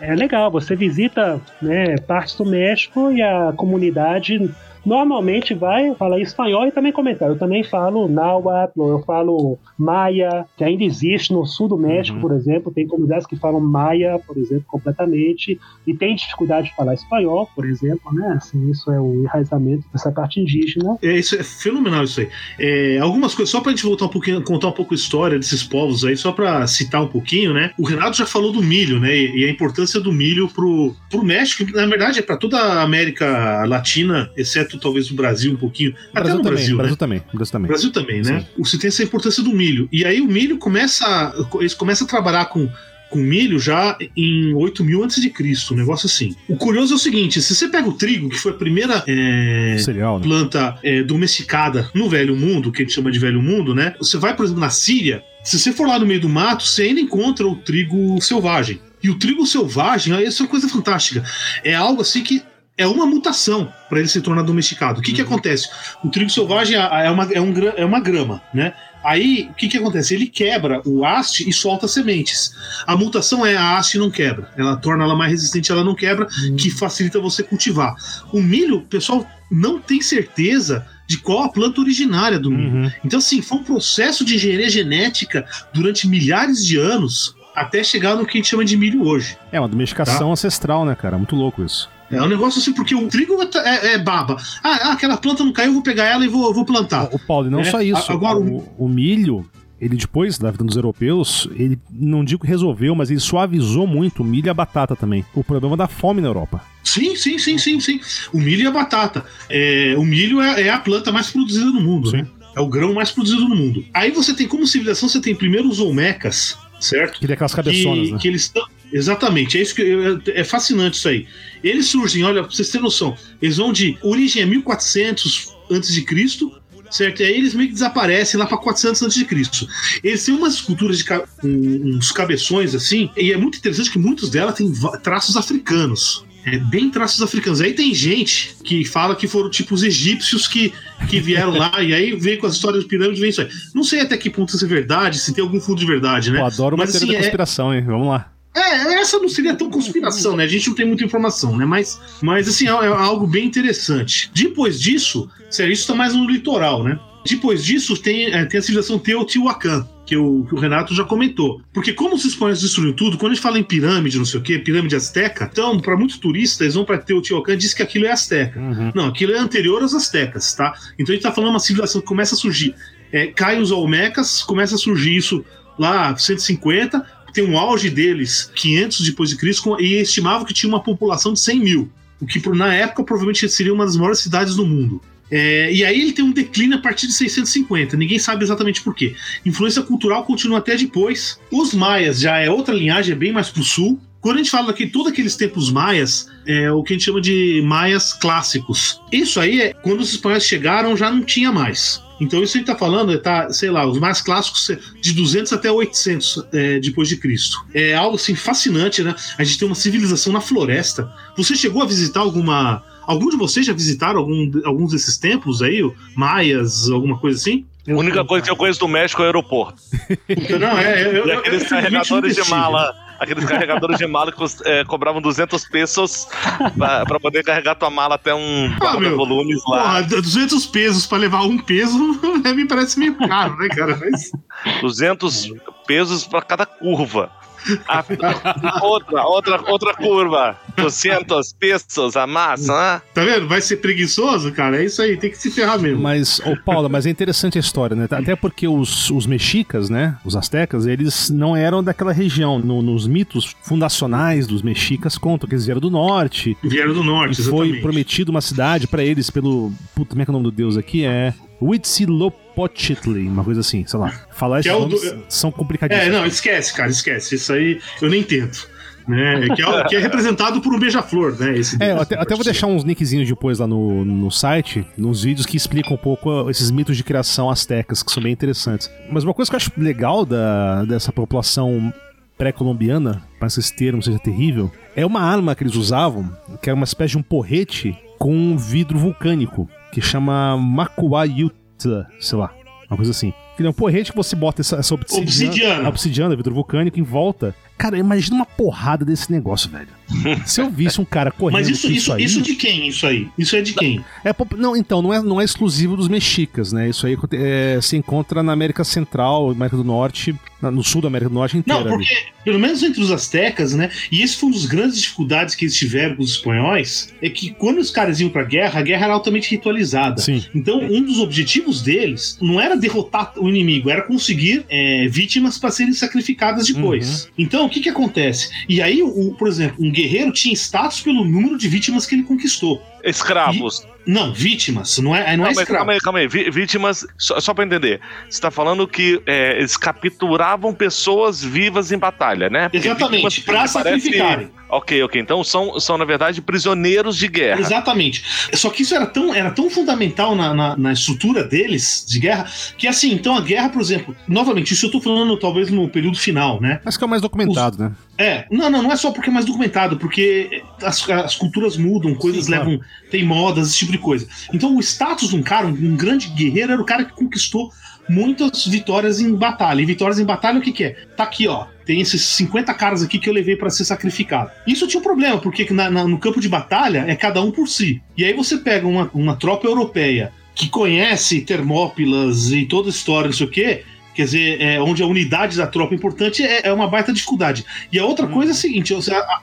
É legal, você visita né, partes do México e a comunidade normalmente vai falar espanhol e também comentar. Eu também falo náhuatl, eu falo maia, que ainda existe no sul do México, uhum. por exemplo. Tem comunidades que falam maia, por exemplo, completamente, e tem dificuldade de falar espanhol, por exemplo, né? Assim, isso é o enraizamento dessa parte indígena. É, isso é fenomenal isso aí. É, algumas coisas, só pra gente voltar um pouquinho, contar um pouco a história desses povos aí, só pra citar um pouquinho, né? O Renato já falou do milho, né? E, a importância do milho pro, pro México, na verdade é para toda a América Latina, exceto muito, talvez no Brasil um pouquinho. até Brasil no também, Brasil, né? Brasil também, Brasil também. Brasil também, né? Você tem essa importância do milho. E aí o milho começa. Eles começam a trabalhar com, com milho já em 8 mil antes de Cristo, um negócio assim. O curioso é o seguinte: se você pega o trigo, que foi a primeira é, Cereal, né? planta é, domesticada no Velho Mundo, que a gente chama de Velho Mundo, né? Você vai, por exemplo, na Síria, se você for lá no meio do mato, você ainda encontra o trigo selvagem. E o trigo selvagem, isso é uma coisa fantástica. É algo assim que é uma mutação para ele se tornar domesticado. O que, que acontece? O trigo selvagem é uma, é um é uma grama, né? Aí, o que, que acontece? Ele quebra o haste e solta sementes. A mutação é a haste não quebra. Ela torna ela mais resistente, ela não quebra, que facilita você cultivar. O milho, o pessoal não tem certeza de qual a planta originária do milho. Uhum. Então, assim, foi um processo de engenharia genética durante milhares de anos até chegar no que a gente chama de milho hoje. É uma Tá. domesticação ancestral, né, cara? Muito louco isso. É um negócio assim, porque o trigo é, é baba. Ah, ah, aquela planta não caiu, eu vou pegar ela e vou, vou plantar. O Paulo, e não É, só isso. agora o, o milho, ele depois da vida dos europeus, ele não digo que resolveu, mas ele suavizou muito o milho e a batata também. O problema da fome na Europa. Sim, sim, sim, sim, sim. O milho e a batata. É, o milho é, é a planta mais produzida no mundo, Sim. né? É o grão mais produzido no mundo. Aí você tem como civilização, você tem primeiro os Olmecas, certo? Que tem aquelas cabeçonas, que, né? que eles estão. Exatamente, é isso que eu- é fascinante isso aí. Eles surgem, olha, pra vocês terem noção, eles vão de origem é 1400 antes de Cristo, certo? E aí eles meio que desaparecem lá para 400 antes de Cristo. Eles têm umas esculturas de ca- uns cabeções assim, e é muito interessante que muitos delas têm traços africanos. É bem traços africanos. Aí tem gente que fala que foram tipo os egípcios que, que vieram lá, e aí vem com as histórias de pirâmide, vem isso aí. Não sei até que ponto isso é verdade, se tem algum fundo de verdade, né? Pô, adoro uma Mas, teoria assim, da é- conspiração, hein? Vamos lá. É, essa não seria tão conspiração, né? A gente não tem muita informação, né? Mas, mas assim, é, é algo bem interessante. Depois disso, sério, isso tá mais no litoral, né? Depois disso, tem, é, tem a civilização Teotihuacan, que o, que o Renato já comentou. Porque como os espanhóis destruíram tudo, quando a gente fala em pirâmide, não sei o quê, pirâmide azteca, então, para muitos turistas, eles vão para Teotihuacan e dizem que aquilo é azteca. Uhum. Não, aquilo é anterior aos astecas, tá? Então a gente tá falando uma civilização que começa a surgir. É, cai os Olmecas, começa a surgir isso lá 150, tem um auge deles 500 depois de Cristo e estimava que tinha uma população de 100 mil, o que na época provavelmente seria uma das maiores cidades do mundo. É, e aí ele tem um declínio a partir de 650, ninguém sabe exatamente por quê. Influência cultural continua até depois. Os maias já é outra linhagem, é bem mais pro sul. Quando a gente fala que todos aqueles tempos maias, é o que a gente chama de maias clássicos. Isso aí é quando os espanhóis chegaram já não tinha mais. Então isso a gente tá falando, é, tá, sei lá, os mais clássicos é de 200 até 800 é, depois de Cristo. É algo assim fascinante, né? A gente tem uma civilização na floresta. Você chegou a visitar alguma Algum de vocês já visitaram algum, alguns desses templos aí? Maias, alguma coisa assim? A única coisa que eu conheço do México é o aeroporto. Não, é. Eu, eu, E eu, aqueles eu, carregadores de mala. Aqueles carregadores de mala que é, cobravam 200 pesos pra, pra poder carregar tua mala até um Ah, meu. volumes lá. Porra, 200 pesos pra levar um peso me parece meio caro, né, cara? Mas 200 pesos pra cada curva. A- outra, outra, outra curva. 200 pesos a massa, né? Tá vendo? Vai ser preguiçoso, cara? É isso aí, tem que se ferrar mesmo. Mas, ô Paulo, mas é interessante a história, né? Até porque os, os mexicas, né? Os astecas, eles não eram daquela região. No- nos mitos fundacionais dos mexicas contam que eles vieram do norte. Vieram do norte, E foi exatamente. prometido uma cidade pra eles pelo. Puta, como é que é o nome do deus aqui? É. Huitzilopochtli, uma coisa assim, sei lá. Falar Que esses é do- são complicadíssimos. É, não, esquece, cara, esquece. Isso aí eu nem tento. Né? Que, é, que é representado por um beija-flor, né? Esse É, até, até vou deixar uns nickzinhos depois lá no, no site, nos vídeos que explicam um pouco esses mitos de criação astecas, que são bem interessantes. Mas uma coisa que eu acho legal da, dessa população pré-colombiana, para que esse termo seja terrível, é uma arma que eles usavam, que era uma espécie de um porrete com um vidro vulcânico, que chama Macuayutla, sei lá, uma coisa assim. Que é um porrete que você bota essa, essa obsidiana, Obsidiana. obsidiana, vidro vulcânico em volta. Cara, imagina uma porrada desse negócio, velho. Se eu visse um cara correndo Mas isso, com isso, aí... isso de quem, isso aí? Isso é de quem? É, não, então, não é, não é exclusivo dos mexicas, né? Isso aí é, se encontra na América Central, América do Norte, no sul da América do Norte inteira. Não, ali. porque, pelo menos entre os astecas, né? E esse foi uma das grandes dificuldades que eles tiveram com os espanhóis, é que quando os caras iam pra guerra, a guerra era altamente ritualizada. Sim. Então, um dos objetivos deles não era derrotar o inimigo, era conseguir é, vítimas para serem sacrificadas depois. Uhum. Então, o que que acontece? E aí, o, por exemplo, um guerreiro tinha status pelo número de vítimas que ele conquistou. Escravos. Não, vítimas, não é, não é Calma aí, escravo. calma aí, calma aí. Vítimas, só, só pra entender. Você tá falando que é, eles capturavam pessoas vivas em batalha, né? Porque Exatamente, pra parece- sacrificarem. Ok, ok. Então são, são, na verdade, prisioneiros de guerra. Exatamente. Só que isso era tão, era tão fundamental na, na, na estrutura deles de guerra que, assim, então a guerra, por exemplo, novamente, isso eu tô falando talvez no período final, né? Mas que é o mais documentado, né? É, não, não, não é só porque é mais documentado, porque as, as culturas mudam, coisas Sim, claro. levam. tem modas, esse tipo de coisa. Então o status de um cara, um, um grande guerreiro, era o cara que conquistou muitas vitórias em batalha. E vitórias em batalha, o que, que é? Tá aqui, ó. Tem esses 50 caras aqui que eu levei pra ser sacrificado. Isso tinha um problema, porque na- na- no campo de batalha é cada um por si. E aí você pega uma, uma tropa europeia que conhece Termópilas e toda a história, não sei o quê. Quer dizer, é, onde a unidade da tropa é importante é, é uma baita dificuldade. E a outra coisa é a seguinte: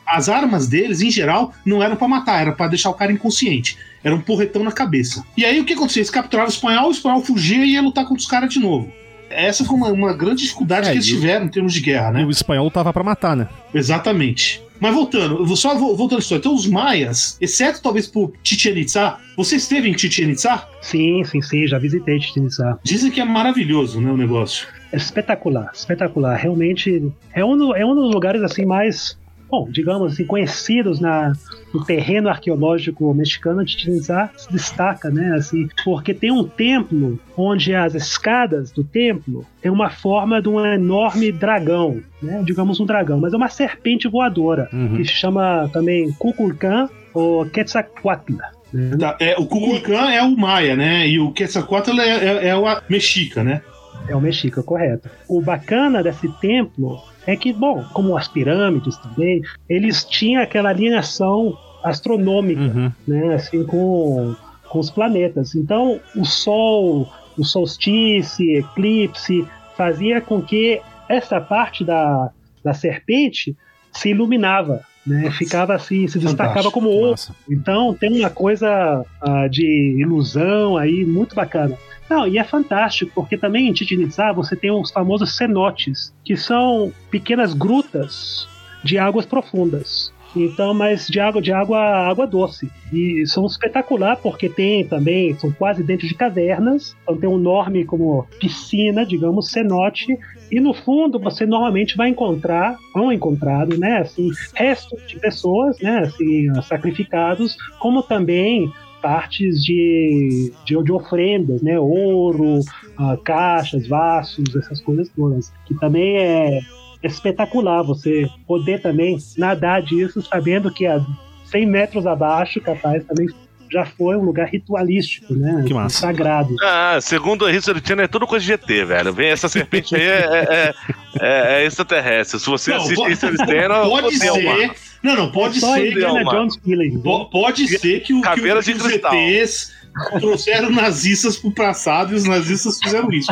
as armas deles, em geral, não eram pra matar, era pra deixar o cara inconsciente. Era um porretão na cabeça. E aí o que acontecia? Eles capturavam o espanhol, o espanhol fugia e ia lutar contra os caras de novo. Essa foi uma, uma grande dificuldade É, que eles tiveram em termos de guerra, né? E o espanhol tava pra matar, né? Exatamente. Mas voltando, eu vou só vo- voltando à história. Então, os maias, exceto talvez por Chichen Itza, você esteve em Chichen Itza? Sim, sim, sim, já visitei Chichen Itza. Dizem que é maravilhoso, né, o negócio. É espetacular, espetacular. Realmente é um, é um dos lugares assim mais, bom, digamos assim, conhecidos na, no terreno arqueológico mexicano. Chichen Itza se destaca, né, assim, porque tem um templo onde as escadas do templo têm uma forma de um enorme dragão, né, digamos um dragão, mas é uma serpente voadora Uhum. que se chama também Kukulkan ou Quetzalcoatl. né? Tá, é, o Kukulkan é o maia, né? E o Quetzalcoatl é, é, é o mexica, né? É o Mexica, correto. O bacana desse templo é que, bom, como as pirâmides também, eles tinham aquela alinhação astronômica, Uhum. né, assim, com, com os planetas. Então, o Sol, o solstício, eclipse, fazia com que essa parte da, da serpente se iluminava, né, ficava assim, se destacava Fantástico. como ouro. Massa. Então tem uma coisa ah, de ilusão aí muito bacana. Não, e é fantástico, porque também em Chichen Itza você tem os famosos cenotes, que são pequenas grutas de águas profundas. Então, mas de água de água, água doce. E são espetacular porque tem também, são quase dentro de cavernas. Então tem um enorme como piscina, digamos, cenote. E no fundo você normalmente vai encontrar, vão encontrado, né, assim, restos de pessoas, né, assim, sacrificados, como também partes de, de, de ofrendas, né, ouro, ah, caixas, vasos, essas coisas todas, que também é espetacular você poder também nadar disso, sabendo que a 100 metros abaixo, capaz, também já foi um lugar ritualístico, né? Que massa. Sagrado. Ah, segundo o History Channel é tudo coisa de ET, velho. Vem essa serpente aí é, é, é- é extraterrestre. Se você Não, assiste History Channel, Pode ser. mano. Não, não, pode Só ser. Indiana Jones. Po- Pode ser que, o, que, que de os. ETs trouxeram nazistas pro passado e os nazistas fizeram isso.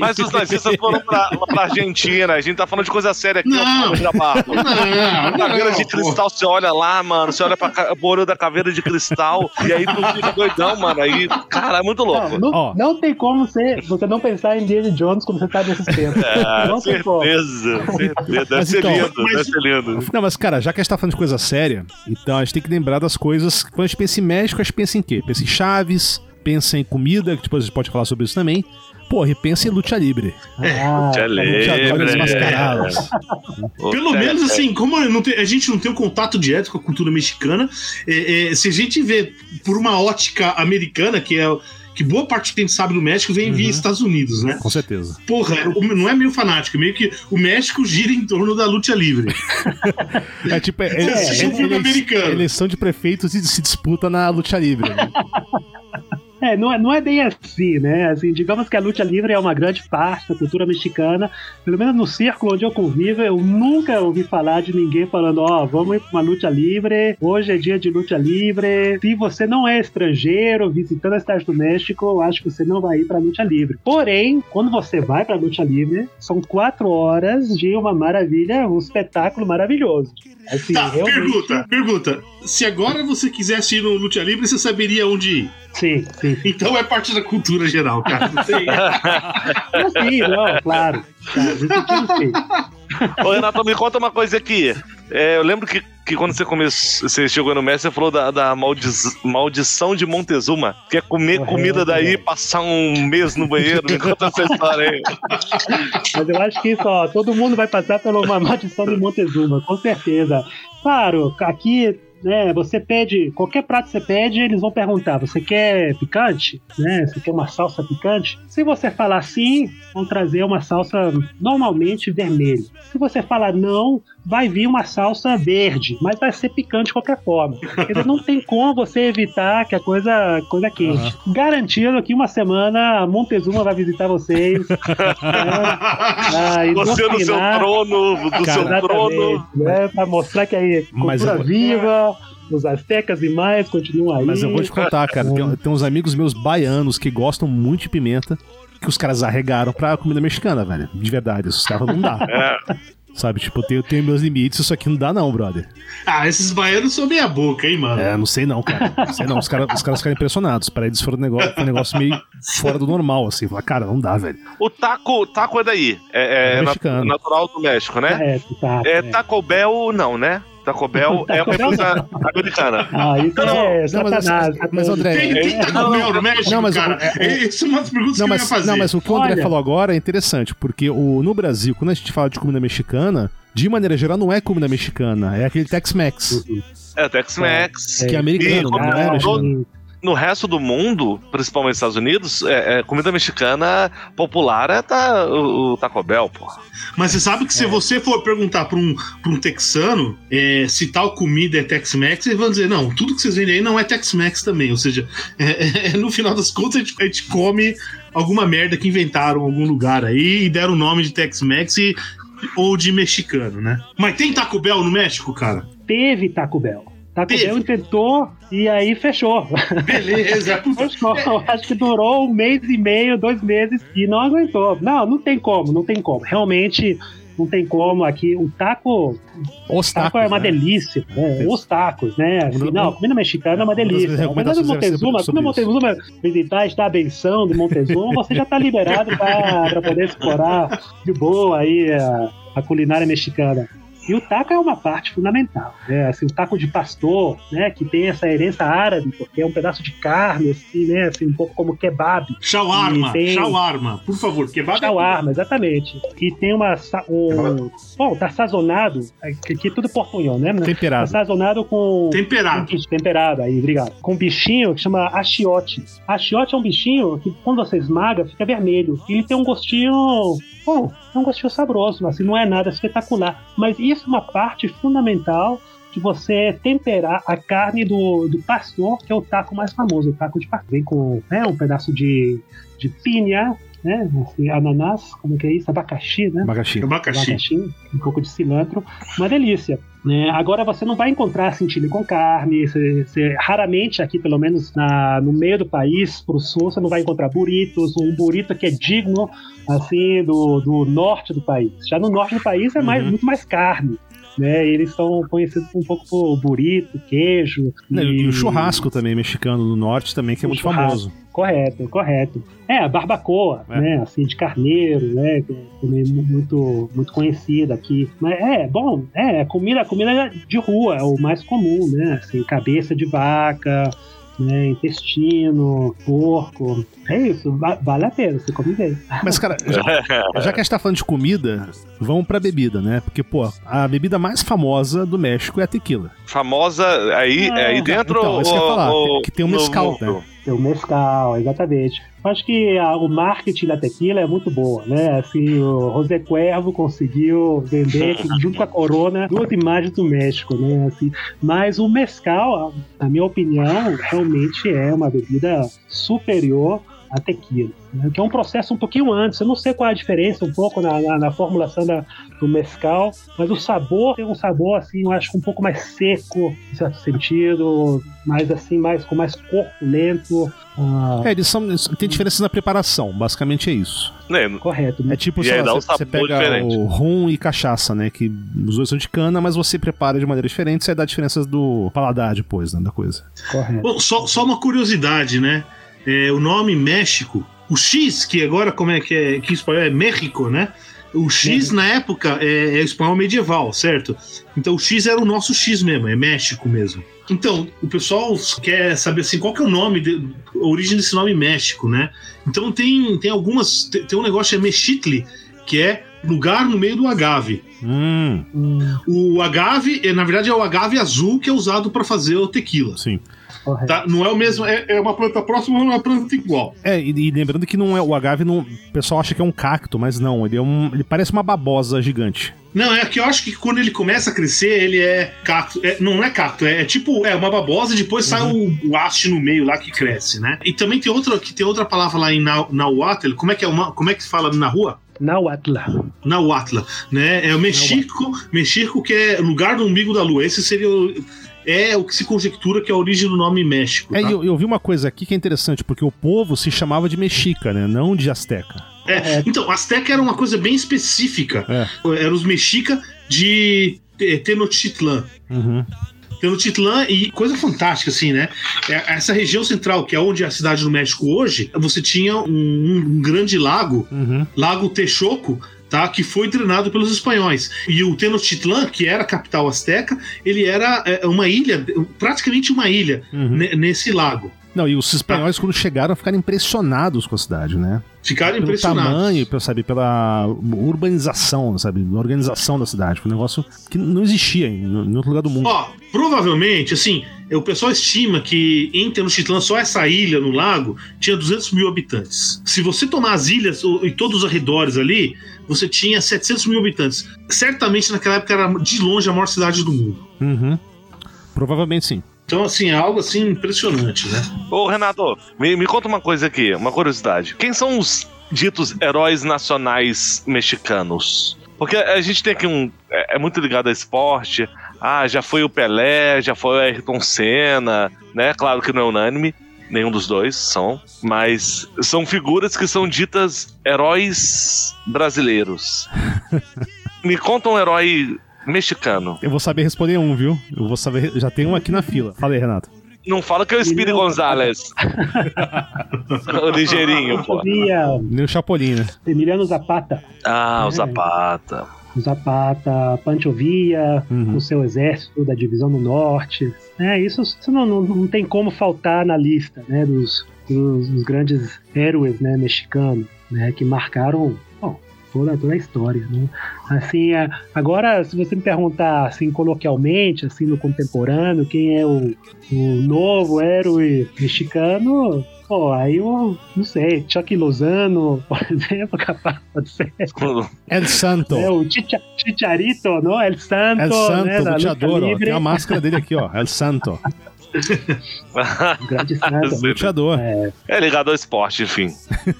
Mas os nazistas foram pra, pra Argentina. A gente tá falando de coisa séria aqui, Não. ó. Não, não, Caveira de pô. cristal, você olha lá, mano. Você olha pra olho da caveira de cristal e aí tu fica doidão, mano. Aí, cara, é muito louco. Não, não, não tem como você, você não pensar em Indiana Jones quando você tá nesses tempos. É, não tem como. certeza, certeza. Deve ser então, lindo, mas- deve ser lindo. Não, mas cara, já que a gente tá falando de coisa séria, então a gente tem que lembrar das coisas. Quando a gente pensa em México, a gente pensa em quê? Pensa em Chaves, pensa em comida, que depois a gente pode falar sobre isso também. Porra, e pensa em luta livre. Ah, Tchê Luteadores livre. mascarados. Pelo É, menos é. assim, como não tem- a gente não tem um contato direto com a cultura mexicana, é, é, se a gente vê por uma ótica americana, que é o- que boa parte que a gente sabe do México vem via Uhum. Estados Unidos, né? Com certeza. Porra, o- não é meio fanático, é meio que o México gira em torno da luta livre. É tipo, é, é- é- americano. eleição de prefeitos e se disputa na luta livre. né? É, não é, não é bem assim, né? Assim, digamos que a luta livre é uma grande parte da cultura mexicana. Pelo menos no círculo onde eu convivo, eu nunca ouvi falar de ninguém falando: ó, vamos ir pra uma luta livre, hoje é dia de luta livre. Se você não é estrangeiro visitando a cidade do México, eu acho que você não vai ir pra luta livre. Porém, quando você vai pra luta livre, são quatro horas de uma maravilha, um espetáculo maravilhoso. Assim, Tá, realmente- pergunta, pergunta. Se agora você quisesse ir no Luta Livre, você saberia onde ir. Sim, sim, sim. Então é parte da cultura geral, cara. Não tem- sim, não, claro. Tá, sim. Ô, Renato, me conta uma coisa aqui. É, eu lembro que que quando você, come, você chegou no México, você falou da, da maldi maldição de Montezuma, que é comer comida daí e passar um mês no banheiro. Me conta essa história aí. Mas eu acho que isso, ó, todo mundo vai passar pela uma maldição de Montezuma, com certeza. Claro, aqui né? Você pede, qualquer prato que você pede, eles vão perguntar: você quer picante? Né? Você quer uma salsa picante? Se você falar sim, vão trazer uma salsa normalmente vermelha. Se você falar não, vai vir uma salsa verde, mas vai ser picante de qualquer forma. Porque não tem como você evitar que a coisa, coisa quente. Uhum. Garantido que uma semana a Montezuma vai visitar vocês. né? ah, você no seu trono, do seu trono. Né? Pra mostrar que aí cultura eu... viva os aztecas e mais continuam aí. Mas eu vou te contar, cara. Tem, tem uns amigos meus baianos que gostam muito de pimenta que os caras arregaram pra comida mexicana, velho. De verdade, esses caras não dá. É. Sabe, tipo, eu tenho, tenho meus limites, isso aqui não dá não, brother. Ah, esses baianos são meia boca, hein, mano? É, não sei não, cara. Não sei não. Os, cara, os caras ficaram impressionados. Para eles foram um negócio, um negócio meio fora do normal, assim. Falar, cara, não dá, velho. O taco, taco é daí. É, é, é mexicano. natural do México, né? É, taco, é, é. Taco Bell, não, né? Taco Bell é uma empresa americana. Ah, isso não, é satanás. Mas, mas André... Tem, tem Taco Bell no México, não, mas, cara? É, Isso é uma das perguntas não, que mas, eu ia fazer. Não, mas o que o André Olha. falou agora é interessante, porque o, no Brasil, quando a gente fala de comida mexicana, de maneira geral, não é comida mexicana, é aquele Tex-Mex. É, Tex-Mex. É, que é americano, e, não é mexicano no resto do mundo, principalmente nos Estados Unidos, é, é comida mexicana popular é tá, o, o, Taco Bell, porra. Mas você sabe que se é. você for perguntar para um, pra um texano é, se tal comida é Tex-Mex, eles vão dizer: não, tudo que vocês vendem aí não é Tex-Mex também. Ou seja, é, é, no final das contas, a gente, a gente, come alguma merda que inventaram em algum lugar aí e deram o nome de Tex-Mex ou de mexicano, né? Mas tem Taco Bell no México, cara? Teve Taco Bell. Taco Bell tentou e aí fechou. Beleza. fechou. Acho que durou um mês e meio, dois meses e não aguentou. Não, não tem como, não tem como. Realmente não tem como aqui. O taco. Os taco tacos, é uma né? delícia. Né? Os tacos, né? Assim, não, comida mexicana é uma delícia. Mas no Montezuma, quando o Montezuma visitar está a benção de Montezuma, você já está liberado para poder explorar de boa aí a, a culinária mexicana. E o taco é uma parte fundamental, né? Assim, o taco de pastor, né? Que tem essa herança árabe, porque é um pedaço de carne, assim, né? Assim, um pouco como kebab. Shawarma, tem... shawarma, por favor, kebab. É shawarma, é exatamente. E tem uma... Um... Bom, tá sazonado, aqui é tudo portunhol, né? Temperado. Tá sazonado com... Temperado. Com, temperado, aí, obrigado. Com um bichinho que chama achiote. Achiote é um bichinho que, quando você esmaga, fica vermelho. E ele tem um gostinho... Bom, é um gostinho saboroso, assim, não é nada espetacular. Mas isso é uma parte fundamental de você temperar a carne do, do pastor, que é o taco mais famoso, o taco de pastor. Vem com né, um pedaço de, de pinha, né? Assim, ananás, como que é isso? Abacaxi, né? Abacaxi. Abacaxi. Abacaxi um pouco de cilantro. Uma delícia. Né? Agora você não vai encontrar cintilha com carne, você, você, raramente aqui, pelo menos na, no meio do país, pro sul, você não vai encontrar burritos, um burrito que é digno assim do, do norte do país. Já no norte do país é mais, uhum. muito mais carne. Né, eles são conhecidos um pouco por burrito, queijo. E... e o churrasco também mexicano no norte também, que é muito famoso. Correto, correto. É, a barbacoa, é. né? Assim, de carneiro, né? Que é também muito, muito conhecida aqui. Mas é, bom, é, comida, comida de rua é o mais comum, né? Assim, cabeça de vaca, né, intestino, porco. É isso, vale a pena, você come bem. Mas, cara, já, já, que a gente tá falando de comida, vamos pra bebida, né? Porque, pô, a bebida mais famosa do México é a tequila. Famosa aí, ah, aí dentro então, isso que, eu ia falar, o, que tem o um mescal, no, né? O mescal, exatamente. Acho que a, o marketing da tequila é muito boa, né? Assim, o José Cuervo conseguiu vender junto com a Corona duas imagens do México, né? Assim, mas o mescal, na minha opinião, realmente é uma bebida superior à tequila, né? que é um processo um pouquinho antes. Eu não sei qual é a diferença um pouco na, na, na formulação da, do mescal, mas o sabor tem um sabor assim, eu acho um pouco mais seco, em certo sentido, mais assim, mais com mais corpo lento. Ah. É, eles são. Tem diferenças na preparação, basicamente é isso. É, Correto. É tipo, sei lá, você, um pega diferente. o rum e cachaça, né? Que os dois são de cana, mas você prepara de maneira diferente, você dá diferenças do paladar depois, né, da coisa. Correto. Bom, só, só uma curiosidade, né? É, o nome México, o X, que agora como é que é, que espanhol é México, né? O X na época é, é espanhol medieval, certo? Então o X era o nosso X mesmo, é México mesmo. Então, o pessoal quer saber assim, qual que é o nome, de, a origem desse nome México, né? Então tem, tem algumas. Tem, um negócio que é Mexitli, que é lugar no meio do agave. Hum, O agave, é, na verdade, é o agave azul que é usado para fazer o tequila. sim. Tá? Não é o mesmo, é, é uma planta próxima, mas é uma planta igual. É, e, e lembrando que não é o agave, não, o pessoal acha que é um cacto, mas não, ele é um, ele parece uma babosa gigante. Não, é que eu acho que quando ele começa a crescer, ele é cacto. É, não é cacto, é, é tipo, é uma babosa e depois sai o, o haste no meio lá que cresce, né? E também tem outra, que tem outra palavra lá em Nahuatl, como é que é uma, como é que se fala na rua? Nahuatl. Nahuatl, né? É o Mexico, Mexico que é lugar do umbigo da lua. Esse seria o, é o que se conjectura que é a origem do nome México. É, tá? e eu, eu vi uma coisa aqui que é interessante, porque o povo se chamava de mexica, né? Não de asteca. É, então, Azteca era uma coisa bem específica. É. Eram os mexica de Tenochtitlan. Uhum. Tenochtitlan e coisa fantástica, assim, né? É, Essa região central, que é onde é a cidade do México hoje, você tinha um, um grande lago, Uhum. Lago Texcoco, tá? Que foi drenado pelos espanhóis. E o Tenochtitlan, que era a capital azteca, ele era é, uma ilha, praticamente uma ilha, Uhum. ne- nesse lago. Não, e os espanhóis, quando chegaram, ficaram impressionados com a cidade, né? Ficaram Pelo impressionados. tamanho, pela, sabe, pela urbanização, sabe? Organização da cidade. Foi um negócio que não existia em, em outro lugar do mundo. Ó, provavelmente, assim, o pessoal estima que em Tenochtitlan, só essa ilha no lago, tinha 200 mil habitantes. Se você tomar as ilhas e todos os arredores ali, você tinha 700 mil habitantes. Certamente naquela época era de longe a maior cidade do mundo. Uhum. Provavelmente sim. Então, assim, é algo assim impressionante, né? Ô, Renato, me, me conta uma coisa aqui, uma curiosidade. Quem são os ditos heróis nacionais mexicanos? Porque a gente tem aqui um. É, é muito ligado a esporte. Ah, já foi o Pelé, já foi o Ayrton Senna, né? Claro que não é unânime, nenhum dos dois são. Mas são figuras que são ditas heróis brasileiros. me conta um herói mexicano. Eu vou saber responder um, viu? Eu vou saber. Já tem um aqui na fila. Fala aí, Renato. Não fala que é o Speedy. Gonzalez. o ligeirinho, pô. Nem o Chapolin, né? Emiliano Zapata. Ah, o É. Zapata. O Zapata, Pancho Villa, Uhum. o seu exército da divisão do norte. É, isso, isso não, não, não tem como faltar na lista, né, dos, dos, dos grandes héroes, né, mexicanos, né, que marcaram bom, toda, toda a história, né. Assim, é, agora, se você me perguntar, assim, coloquialmente, assim, no contemporâneo, quem é o, o novo héroe mexicano, pô, aí eu não sei, Chuck Lozano, por exemplo, capaz, pode ser. El Santo. É, o Chicha- Chicharito, não? El Santo, El Santo, né? Luteador, ó. Tem a máscara dele aqui, ó. El Santo. O grande santo. Luteador. É, É ligado ao esporte, enfim.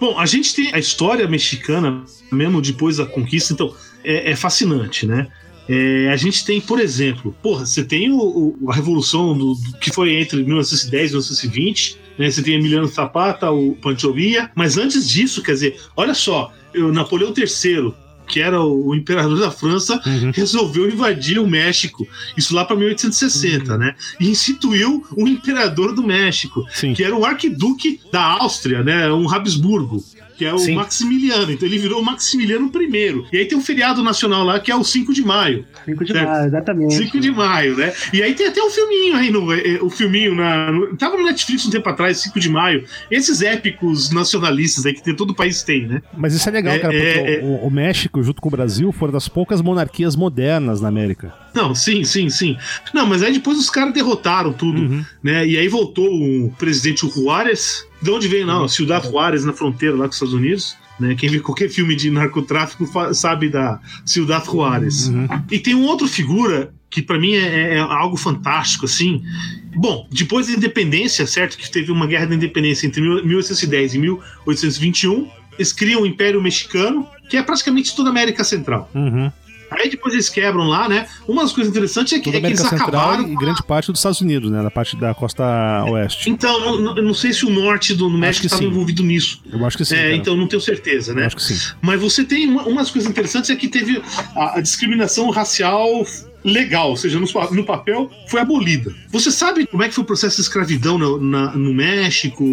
Bom, a gente tem a história mexicana, mesmo depois da conquista, então é, é fascinante, né? É, a gente tem, por exemplo, porra, você tem o, o- a revolução do, do- que foi entre 1910 e 1920, né? Você tem Emiliano Zapata, o Pancho Villa, mas antes disso, quer dizer, olha só, o Napoleão III, que era o, imperador da França, Uhum. resolveu invadir o México, isso lá para 1860, né? E instituiu o imperador do México, Sim. que era o arquiduque da Áustria, né? Um Habsburgo. Que é o Sim. Maximiliano. Então ele virou o Maximiliano I. E aí tem um feriado nacional lá que é o 5 de maio. 5 de Certo. maio, exatamente. 5 de maio, né? E aí tem até um filminho aí, no, eh, o filminho na. No, tava no Netflix um tempo atrás, 5 de maio. Esses épicos nacionalistas aí que tem, todo o país tem, né? Mas isso é legal, É, cara, porque é, o- o México, junto com o Brasil, foram das poucas monarquias modernas na América. Não, sim, sim, sim. Não, mas aí depois os caras derrotaram tudo, Uhum. né? E aí voltou o presidente Juárez. De onde veio, não? Ciudad Juárez, na fronteira lá com os Estados Unidos. Né? Quem vê qualquer filme de narcotráfico sabe da Ciudad Juárez. Uhum. E tem uma outra figura que pra mim é, é algo fantástico, assim. Bom, depois da independência, certo? Que teve uma guerra da independência entre 1810 e 1821. Eles criam o Império Mexicano, que é praticamente toda a América Central. Uhum. Aí depois eles quebram lá, né? Uma das coisas interessantes é que, é que eles Central acabaram. e grande parte dos Estados Unidos, né? Da parte da costa oeste. Então, não, não- eu não sei se o norte do no México estava envolvido nisso. Eu acho que sim. é, então não tenho certeza, Eu né? acho que sim. Mas você tem uma, umas coisas interessantes é que teve a, a discriminação racial legal, ou seja, no, no papel foi abolida. Você sabe como é que foi o processo de escravidão no, na- no México?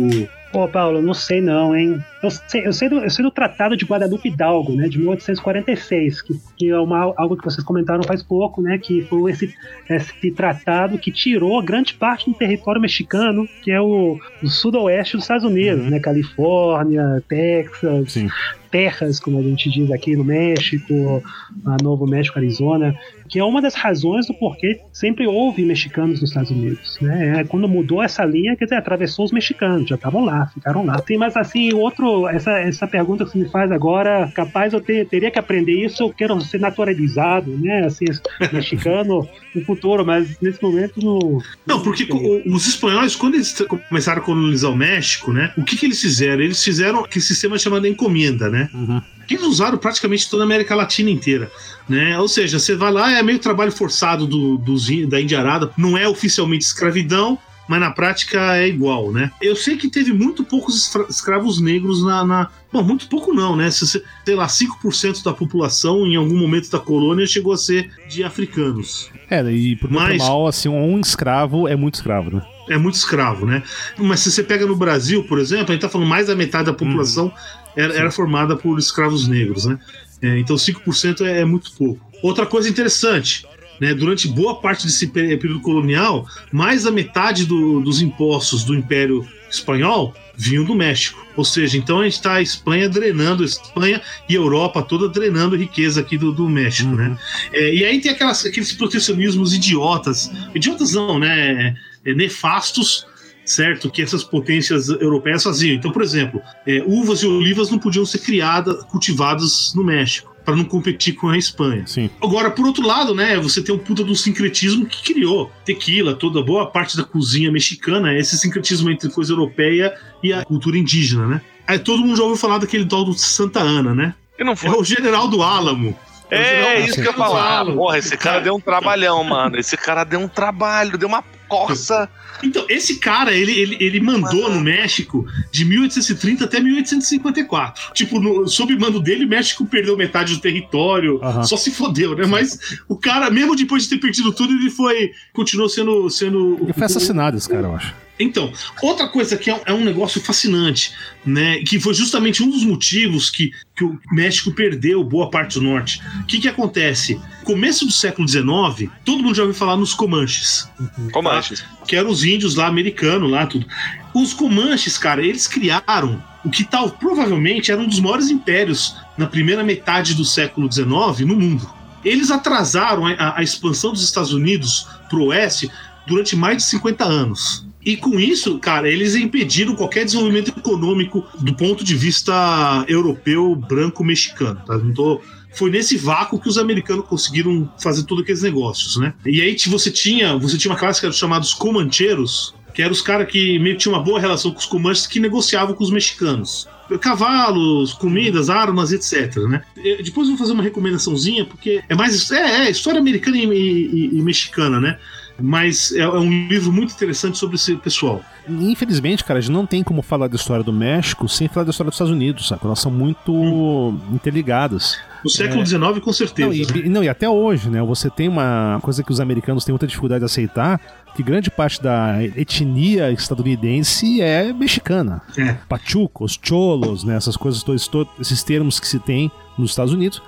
Pô, Paulo, não sei não, hein? Eu sei, eu sei, do, eu sei do Tratado de Guadalupe Hidalgo, né, de 1846, que, que é uma, algo que vocês comentaram faz pouco, né, que foi esse, esse tratado que tirou grande parte do território mexicano, que é o, o sudoeste dos Estados Unidos, uhum. né, Califórnia, Texas, Sim terras, como a gente diz aqui no México, a Novo México, Arizona, que é uma das razões do porquê sempre houve mexicanos nos Estados Unidos. Né? É, quando mudou essa linha, quer dizer, atravessou os mexicanos, já estavam lá, ficaram lá. Tem mais assim, outro, essa, essa pergunta que você me faz agora, capaz eu ter, teria que aprender isso, eu quero ser naturalizado, né? Assim, mexicano no futuro, mas nesse momento não. Não, porque os espanhóis, quando eles começaram a colonizar o México, né? O que, que eles fizeram? Eles fizeram aquele sistema chamado encomenda, né? Uhum. Eles usaram praticamente toda a América Latina inteira. Né? Ou seja, você vai lá, é meio trabalho forçado do, do, da Indiarada, não é oficialmente escravidão, mas na prática é igual, né? Eu sei que teve muito poucos escravos negros na, na. Bom, muito pouco não, né? Se, sei lá, 5% da população em algum momento da colônia chegou a ser de africanos. É, e por mas... mal, assim, um escravo é muito escravo, né? É muito escravo, né? Mas se você pega no Brasil, por exemplo, a gente tá falando mais da metade da população hum. era, era, formada por escravos negros, né? É, então 5% é, é muito pouco. Outra coisa interessante, né, durante boa parte desse período colonial, mais da metade do, dos impostos do Império Espanhol vinham do México. Ou seja, então a gente está a Espanha drenando, a Espanha e Europa toda drenando riqueza aqui do, do México, né? uhum. né? É, e aí tem aquelas, aqueles protecionismos idiotas, idiotas não, né? É, nefastos, certo? Que essas potências europeias faziam. Então, por exemplo, é, uvas e olivas não podiam ser criadas, cultivadas no México para não competir com a Espanha. Sim. Agora, por outro lado, né, você tem um puta do sincretismo que criou tequila, toda boa parte da cozinha mexicana, esse sincretismo entre coisa europeia e a cultura indígena, né? Aí todo mundo já ouviu falar daquele tal do Santa Ana, né? E não foi. É o general do Álamo. É, é isso que eu ia falar. Porra, esse cara deu um trabalhão, mano. Esse cara deu um trabalho, deu uma corça. Então, esse cara, ele, ele, ele mandou no México de 1830 até 1854. Tipo, no, sob mando dele, o México perdeu metade do território, uhum. só se fodeu, né? Mas o cara, mesmo depois de ter perdido tudo, ele foi. continuou sendo. sendo ele foi assassinado, esse cara, eu acho. Então, outra coisa que é, é um negócio fascinante, né? Que foi justamente um dos motivos que, que o México perdeu boa parte do norte. O que, que acontece? Começo do século XIX, todo mundo já ouviu falar nos Comanches. Comanches. Tá? Que eram os índios lá americanos, lá, tudo. Os Comanches, cara, eles criaram o que tal provavelmente era um dos maiores impérios na primeira metade do século XIX no mundo. Eles atrasaram a, a expansão dos Estados Unidos para o oeste durante mais de 50 anos. E com isso, cara, eles impediram qualquer desenvolvimento econômico do ponto de vista europeu, branco, mexicano. Tá? Não tô foi nesse vácuo que os americanos conseguiram fazer todos aqueles negócios, né? E aí você tinha, você tinha uma classe que era chamados comancheiros, que eram os caras que meio que tinham uma boa relação com os comanches que negociavam com os mexicanos. Cavalos, comidas, armas, etc. Né? Depois eu vou fazer uma recomendaçãozinha, porque é mais. É, é história americana e, e, e mexicana, né? Mas é, é, um livro muito interessante sobre esse pessoal. Infelizmente, cara, a gente não tem como falar da história do México sem falar da história dos Estados Unidos, sabe? Elas são muito hum. interligadas. No século XIX, é... com certeza. Não e, não, e até hoje, né? Você tem uma coisa que os americanos têm muita dificuldade de aceitar, que grande parte da etnia estadunidense é mexicana. É. Pachucos, cholos, né? Essas coisas, todos, todos esses termos que se tem nos Estados Unidos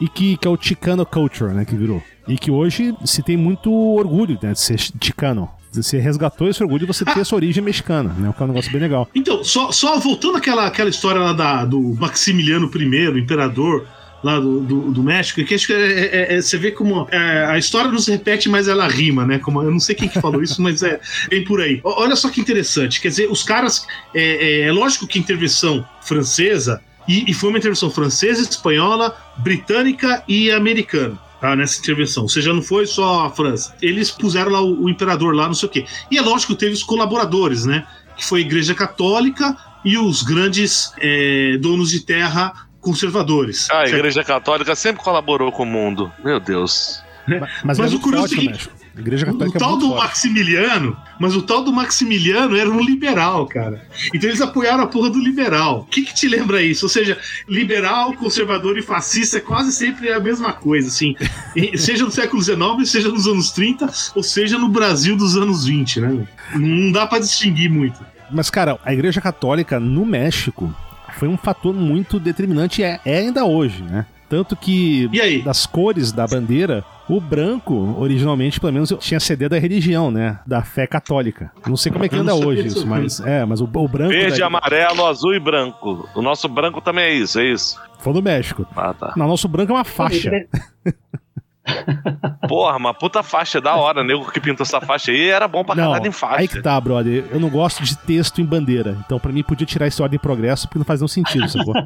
e que, que é o Chicano Culture, né, que virou. E que hoje se tem muito orgulho né, de ser chicano. Você resgatou esse orgulho de você ter ah. essa origem mexicana, né? Que é um negócio bem legal. Então, só, só voltando àquela, àquela história lá da, do Maximiliano I, o imperador, lá do, do, do, México, que acho que é, é, é, você vê como é, a história não se repete, mas ela rima, né? Como, eu não sei quem que falou isso, mas é bem por aí. Olha só que interessante, quer dizer, os caras. É, é, é lógico que a intervenção francesa e, e, foi uma intervenção francesa, espanhola, britânica e americana. Tá, nessa intervenção, ou seja, não foi só a França. Eles puseram lá o, o imperador lá, não sei o quê. E é lógico que teve os colaboradores, né? Que foi a Igreja Católica e os grandes é, donos de terra conservadores. Ah, a Igreja Católica sempre colaborou com o mundo. Meu Deus. Mas, mas, o curioso é o seguinte: a Igreja Católica o é tal é do forte. Maximiliano, mas o tal do Maximiliano era um liberal, cara. Então eles apoiaram a porra do liberal. O que, que te lembra isso? Ou seja, liberal, conservador e fascista é quase sempre a mesma coisa, assim. seja no século XIX, seja nos anos 30, ou seja no Brasil dos anos 20, né? Não dá para distinguir muito. Mas, cara, a Igreja Católica no México foi um fator muito determinante, é, é ainda hoje, né? Tanto que E aí? das cores da bandeira, o branco, originalmente, pelo menos, tinha CD da religião, né? Da fé católica. Não sei como é que anda hoje isso, mas é, mas o, o branco. Verde, da- amarelo, azul e branco. O nosso branco também é isso, é isso. Foi do México. Ah, tá. Não, nosso branco é uma faixa. Porra, uma puta faixa da hora. Nego que pintou essa faixa aí era bom pra Não, caralho em faixa. aí que tá, brother. Eu não gosto de texto em bandeira. Então, pra mim, podia tirar esse ordem e progresso, porque não faz nenhum sentido, sacou?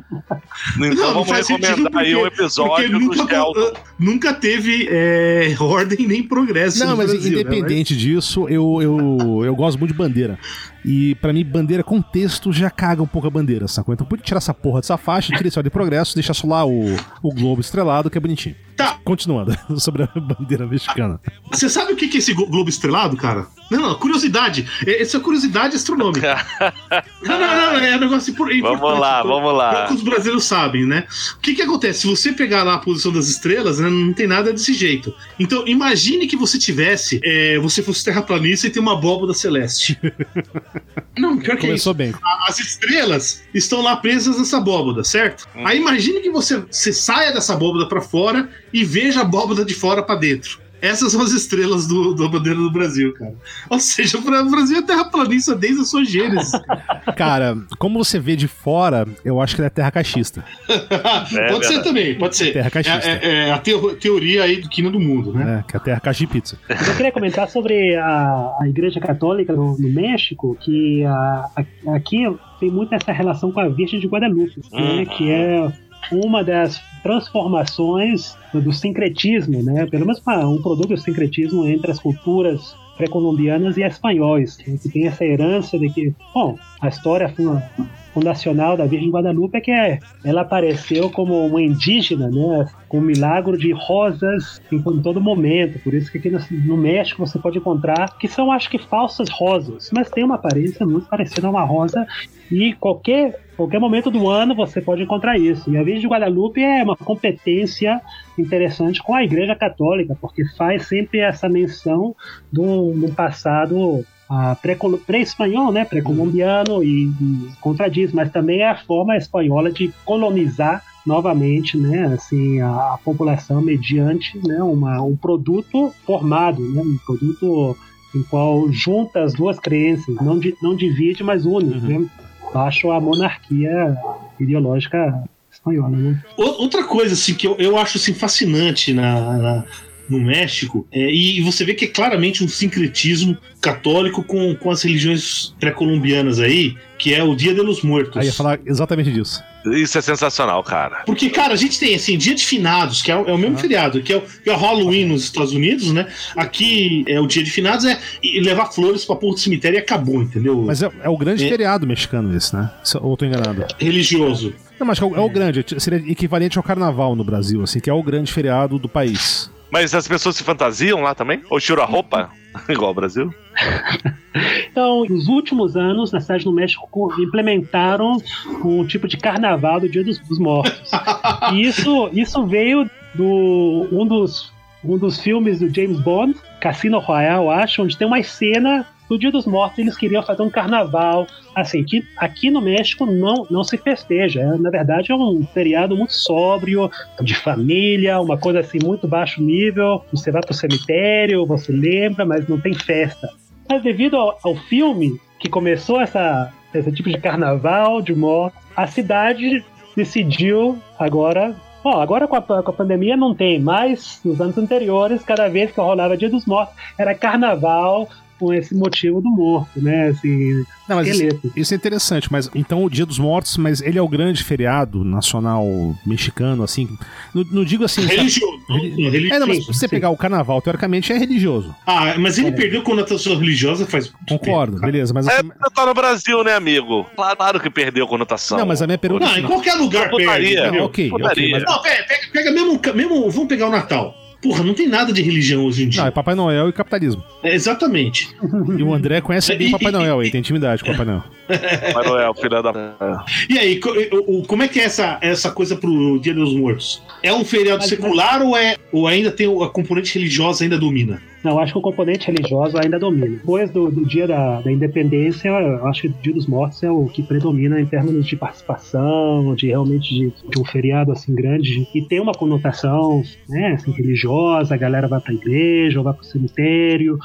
Então Não, não vamos faz recomendar sentido aí um porque- episódio Porque do nunca, Shelton. nunca teve é, ordem nem progresso. Não, no mas Brasil, né? independente disso, eu, eu, eu gosto muito de bandeira. E pra mim, bandeira com texto já caga um pouco a bandeira, sacou? Então podia tirar essa porra dessa faixa, tira esse ordem e progresso, deixa só lá o, o globo estrelado, que é bonitinho. Tá. Continuando sobre a bandeira mexicana. Você sabe o que que é esse glo- globo estrelado, cara? Não, não, curiosidade. É- Essa é curiosidade astronômica. não, não, não, é um negócio impor- importante. Vamos lá, Então, vamos lá. Poucos brasileiros sabem, né? O que que acontece? Se você pegar lá a posição das estrelas, né, não tem nada desse jeito. Então, imagine que você tivesse, é, você fosse terraplanista e tem uma abóboda celeste. não, pior que é isso. Começou bem. As estrelas estão lá presas nessa abóboda, certo? Hum. Aí imagine que você, você saia dessa abóboda pra fora e veja a abóboda de fora pra dentro. Essas são as estrelas do, da bandeira do Brasil, cara. Ou seja, o Brasil é terraplanista desde a sua gênese. Cara, como você vê de fora, eu acho que ele é terra caixista. pode ser também, pode ser. Terra É, caixista. é- é a teo- teoria aí do quina do mundo, né? né? Que é a terra caixa de pizza. Eu queria comentar sobre a, a Igreja Católica no, no México, que a- a- aqui tem muito essa relação com a Virgem de Guadalupe, né, Uhum. que é uma das transformações do sincretismo, né, pelo menos um produto do sincretismo entre as culturas pré-colombianas e espanhóis, né, que tem essa herança de que, bom, a história fundacional da Virgem Guadalupe é que é- ela apareceu como uma indígena, né, com um milagre de rosas em, todo momento. Por isso que aqui no, México você pode encontrar que são, acho que, falsas rosas, mas tem uma aparência muito parecida a uma rosa e qualquer qualquer momento do ano você pode encontrar isso. E a Virgem de Guadalupe é uma competência interessante com a Igreja Católica, porque faz sempre essa menção de um passado pré-espanhol, né, pré-colombiano e, e contradiz, mas também é a forma espanhola de colonizar novamente, né, assim, a, a população mediante, né, uma, um produto formado, né, um produto em qual junta as duas crenças, não, di- não divide, mas une, Uhum. né, baixo a monarquia ideológica espanhola, né. Outra coisa assim, que eu, eu acho assim, fascinante na, na- no México, é, e você vê que é claramente um sincretismo católico com, com as religiões pré-colombianas aí, que é o Dia de los Muertos. Aí ia falar exatamente disso. Isso é sensacional, cara. Porque, cara, a gente tem assim, dia de finados, que é o, é o mesmo Ah. feriado, que é o, que é o Halloween nos Estados Unidos, né? Aqui é o dia de finados, é levar flores pra porra do cemitério e acabou, entendeu? Mas é, é o grande É. feriado mexicano esse, né? Ou eu tô enganado? Religioso. Não, mas é o, é o grande, seria equivalente ao carnaval no Brasil, assim, que é o grande feriado do país. Mas as pessoas se fantasiam lá também? Ou tiram a roupa? Igual ao Brasil? Então, nos últimos anos, na cidade do México co- implementaram um tipo de carnaval do Dia dos, dos Mortos. E isso, isso veio do um dos, um dos filmes do James Bond, Cassino Royale, acho, onde tem uma cena do Dia dos Mortos, eles queriam fazer um carnaval, assim, que aqui no México não, não se festeja. É, na verdade, é um feriado muito sóbrio, de família, uma coisa assim, muito baixo nível. Você vai pro cemitério, você lembra, mas não tem festa. Mas devido ao, ao filme que começou essa, esse tipo de carnaval de morte, a cidade decidiu agora. Bom, agora com a, com a pandemia não tem, mas nos anos anteriores, cada vez que rolava Dia dos Mortos, era carnaval com esse motivo do morto, né? Assim, Não, mas isso, isso é interessante, mas então o Dia dos Mortos, mas ele é o grande feriado nacional mexicano, assim. Não, não digo assim. Religioso. Reli- Religi- É, não, mas se você sim. pegar o carnaval, teoricamente é religioso. Ah, mas ele É. perdeu conotação religiosa faz. Concordo, tempo, beleza. Mas É, assim, você tá no Brasil, né, amigo? Claro que perdeu conotação. não, mas a minha pergunta Não, é em qualquer lugar perde. Não, ok, mas, Não, pega, pega, pega mesmo, mesmo. Vamos pegar o Natal. Porra, não tem nada de religião hoje em dia. não, é Papai Noel e capitalismo. É, exatamente. E o André conhece bem o Papai Noel, ele tem intimidade com o Papai Noel. Manuel, filho da. E aí, como é que é essa, essa coisa pro Dia dos Mortos? É um feriado secular ou, é, ou ainda tem a componente religiosa ainda domina? Não, acho que o componente religioso ainda domina. Depois do, do dia da, da, independência, eu acho que o Dia dos Mortos é o que predomina em termos de participação, de realmente de, de um feriado assim grande. E tem uma conotação né, assim, religiosa, a galera vai pra igreja, ou vai pro cemitério.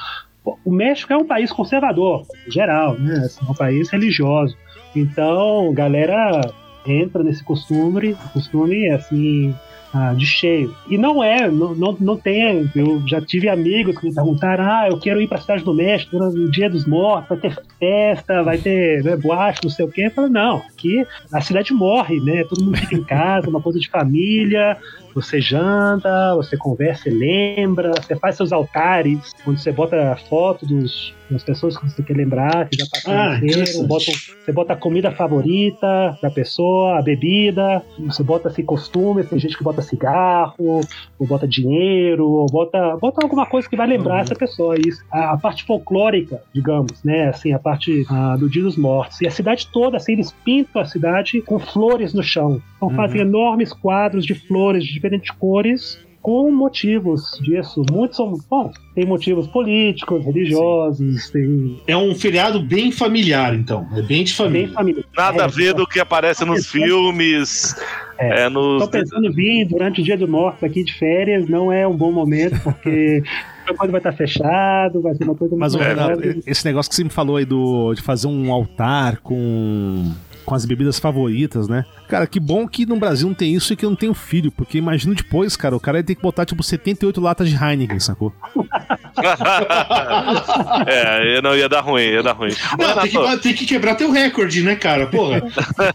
O México é um país conservador, em geral, né? Assim, é um país religioso. Então, galera entra nesse costume, costume assim, ah, de cheio. E não é, não, não, não tem. Eu já tive amigos que me perguntaram: ah, eu quero ir para a Cidade do México no Dia dos Mortos, vai ter festa, vai ter né, boate, não sei o quê. Eu falo, não, aqui a cidade morre, né? Todo mundo fica em casa, uma coisa de família, você janta, você conversa e lembra, você faz seus altares, onde você bota a foto dos, das pessoas que você quer lembrar, que já passaram ah, bota, você bota a comida favorita da pessoa, a bebida, você bota assim, costumes, tem gente que bota cigarro, ou bota dinheiro, ou bota, bota alguma coisa que vai lembrar uhum. essa pessoa. Isso. A, a, parte folclórica, digamos, né? Assim, a parte ah, do Dia dos Mortos. E a cidade toda, assim, eles pintam a cidade com flores no chão. Então uhum. fazem enormes quadros de flores de diferentes cores com motivos disso. Muitos são. Bom, tem motivos políticos, religiosos, tem... É um feriado bem familiar, então. É bem de família. Bem familiar. Nada é, a ver do que aparece nos filmes. É, é nos... Tô pensando em vir durante o dia do morto aqui de férias, não é um bom momento, porque coisa vai estar fechado, vai ser uma coisa Mas, muito Renato, esse negócio que você me falou aí do, de fazer um altar com com as bebidas favoritas, né? Cara, que bom que no Brasil não tem isso e que eu não tenho filho, porque imagino depois, cara, o cara ia ter que botar tipo 78 latas de Heineken, sacou? é, eu não ia dar ruim, ia dar ruim. Não, tem, que, tem, que, quebrar teu recorde, né, cara? Porra.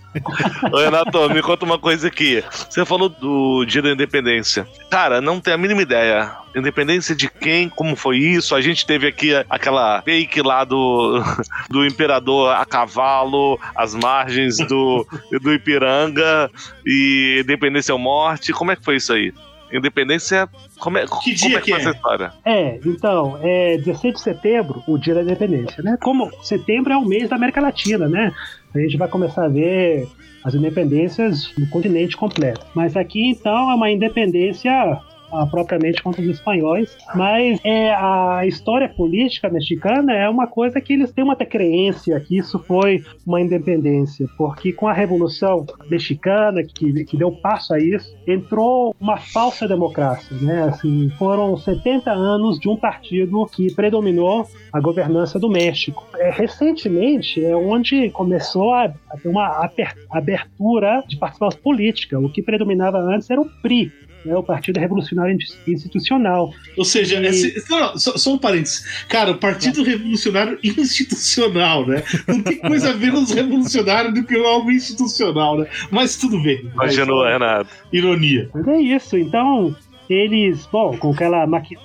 Ô, Renato, me conta uma coisa aqui. Você falou do Dia da Independência. Cara, não tenho a mínima ideia independência de quem, como foi isso. A gente teve aqui aquela fake lá do, do imperador a cavalo, as margens do, do Ipiranga e independência ou morte. Como é que foi isso aí? Independência. Como é, que dia como é que, que é essa história? É, então, é 16 de setembro, o dia da independência, né? Como setembro é o mês da América Latina, né? A gente vai começar a ver as independências no continente completo. Mas aqui, então, é uma independência propriamente contra os espanhóis, mas é, a história política mexicana é uma coisa que eles têm uma crença que isso foi uma independência, porque com a Revolução Mexicana, que, que deu passo a isso, entrou uma falsa democracia, né? Assim, foram 70 anos de um partido que predominou a governança do México. É, recentemente é onde começou a, a ter uma abertura de participação política. O que predominava antes era o PRI, né, o Partido Revolucionário Institucional. Ou seja, e... esse, não, só, só, um parênteses. Cara, o Partido é. Revolucionário Institucional, né? Não tem coisa a ver nos revolucionários do que algo institucional, né? Mas tudo bem. Imaginou, Renato. Ironia. Mas é isso, então eles, bom, com aquela maqui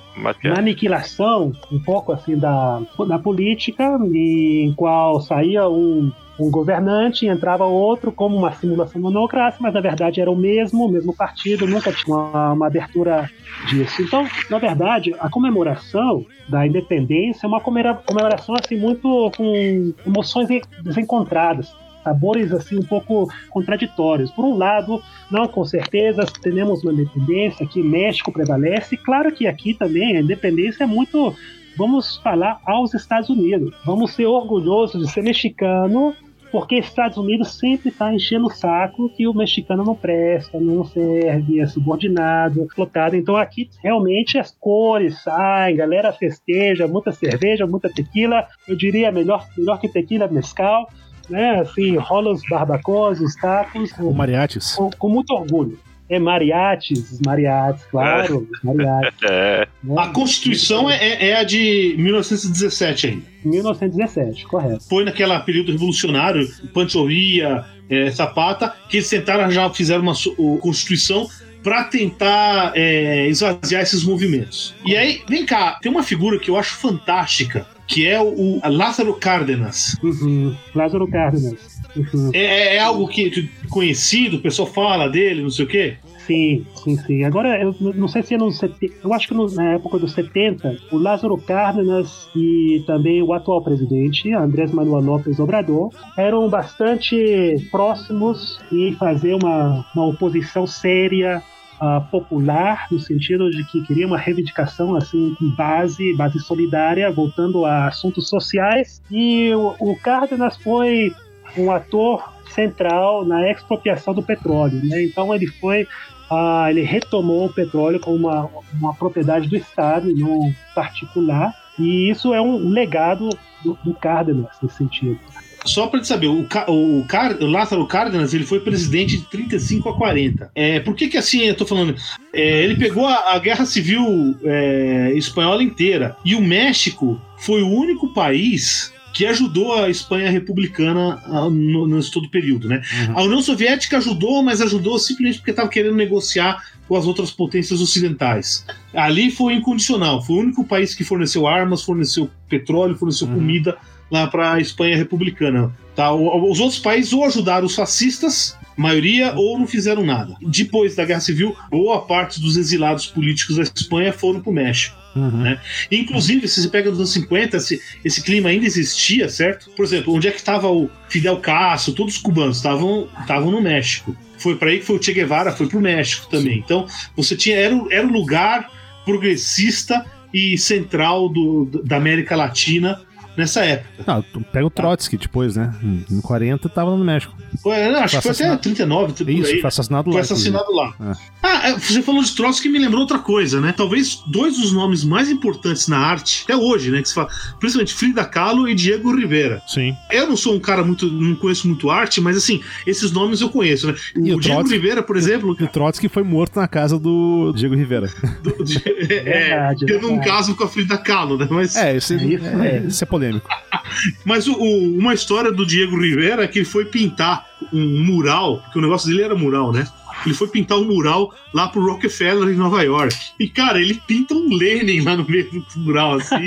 aniquilação um pouco assim da, da política, em qual saía um um governante, entrava outro como uma simulação monocrática, mas na verdade era o mesmo, o mesmo partido, nunca tinha uma, uma, abertura disso. Então, na verdade, a comemoração da independência é uma comemoração assim muito com emoções desencontradas sabores assim um pouco contraditórios. Por um lado, não, com certeza temos uma independência, aqui México prevalece. Claro que aqui também a independência é muito vamos falar aos Estados Unidos. Vamos ser orgulhosos de ser mexicano porque Estados Unidos sempre está enchendo o saco que o mexicano não presta, não serve, é subordinado, explotado. Então aqui realmente as cores saem, galera festeja, muita cerveja, muita tequila. Eu diria melhor, melhor que tequila, mescal. Né, assim, rola os barbacoas, os tacos. Com mariachis. Com, com muito orgulho. É mariachis, mariachis, claro, é. mariachis. É. A Constituição é, é, é, a de 1917 ainda. 1917, correto. Foi naquele período revolucionário, Panchoria, é, Zapata, que eles tentaram, já fizeram uma Constituição para tentar é, esvaziar esses movimentos. E aí, vem cá, tem uma figura que eu acho fantástica, que é o, o Lázaro Cárdenas. Uhum. Lázaro Cárdenas. Uhum. É, é, é, algo que conhecido, o pessoal fala dele, não sei o quê? Sim, sim, sim. Agora, eu não sei se é nos eu acho que no, na época dos 70, o Lázaro Cárdenas e também o atual presidente, Andrés Manuel López Obrador, eram bastante próximos em fazer uma, uma oposição séria uh, popular, no sentido de que queria uma reivindicação assim com base, base solidária, voltando a assuntos sociais. E o, o Cárdenas foi um ator central na expropriação do petróleo. Né? Então ele foi ah, ele retomou o petróleo como uma, uma propriedade do Estado e não particular. E isso é um legado do, do Cárdenas nesse sentido. Só para saber, o, o, o Lázaro Cárdenas ele foi presidente de 35 a 40. É, por que que assim eu tô falando? É, ele pegou a, a Guerra Civil é, Espanhola inteira e o México foi o único país que ajudou a Espanha republicana no, nesse todo período, né? Uhum. A União Soviética ajudou, mas ajudou simplesmente porque estava querendo negociar com as outras potências ocidentais. Ali foi incondicional, foi o único país que forneceu armas, forneceu petróleo, forneceu uhum. comida lá para a Espanha republicana. Tá? Os outros países ou ajudaram os fascistas, maioria, ou não fizeram nada. Depois da Guerra Civil, boa parte dos exilados políticos da Espanha foram para o México. Uhum. Né? Inclusive, se você pega nos anos 50, esse, esse clima ainda existia, certo? Por exemplo, onde é que estava o Fidel Castro, todos os cubanos estavam no México. Foi para aí que foi o Che Guevara, foi para o México também. Sim. Então, você tinha era, era um lugar progressista e central do, da América Latina nessa época. Não, pega o Trotsky depois, né? Em 40 tava no México. Foi, não, acho que foi até 39, tudo Isso, aí. foi assassinado lá. Foi assassinado lá. É. Ah, é, você falou de Trotsky que me lembrou outra coisa, né? Talvez dois dos nomes mais importantes na arte, até hoje, né? Que se fala, principalmente Frida Kahlo e Diego Rivera. Sim. Eu não sou um cara muito, não conheço muito arte, mas assim, esses nomes eu conheço, né? O, o Diego Rivera, por exemplo. E o Trotsky foi morto na casa do Diego Rivera. Do, de, é, verdade, teve um caso com a Frida Kahlo, né? Mas, é, isso é, é, isso é polêmico. Mas o, o, uma história do Diego Rivera é que ele foi pintar um mural, porque o negócio dele era mural, né? Ele foi pintar um mural lá pro Rockefeller em Nova York. E, cara, ele pinta um Lenin lá no meio do mural, assim.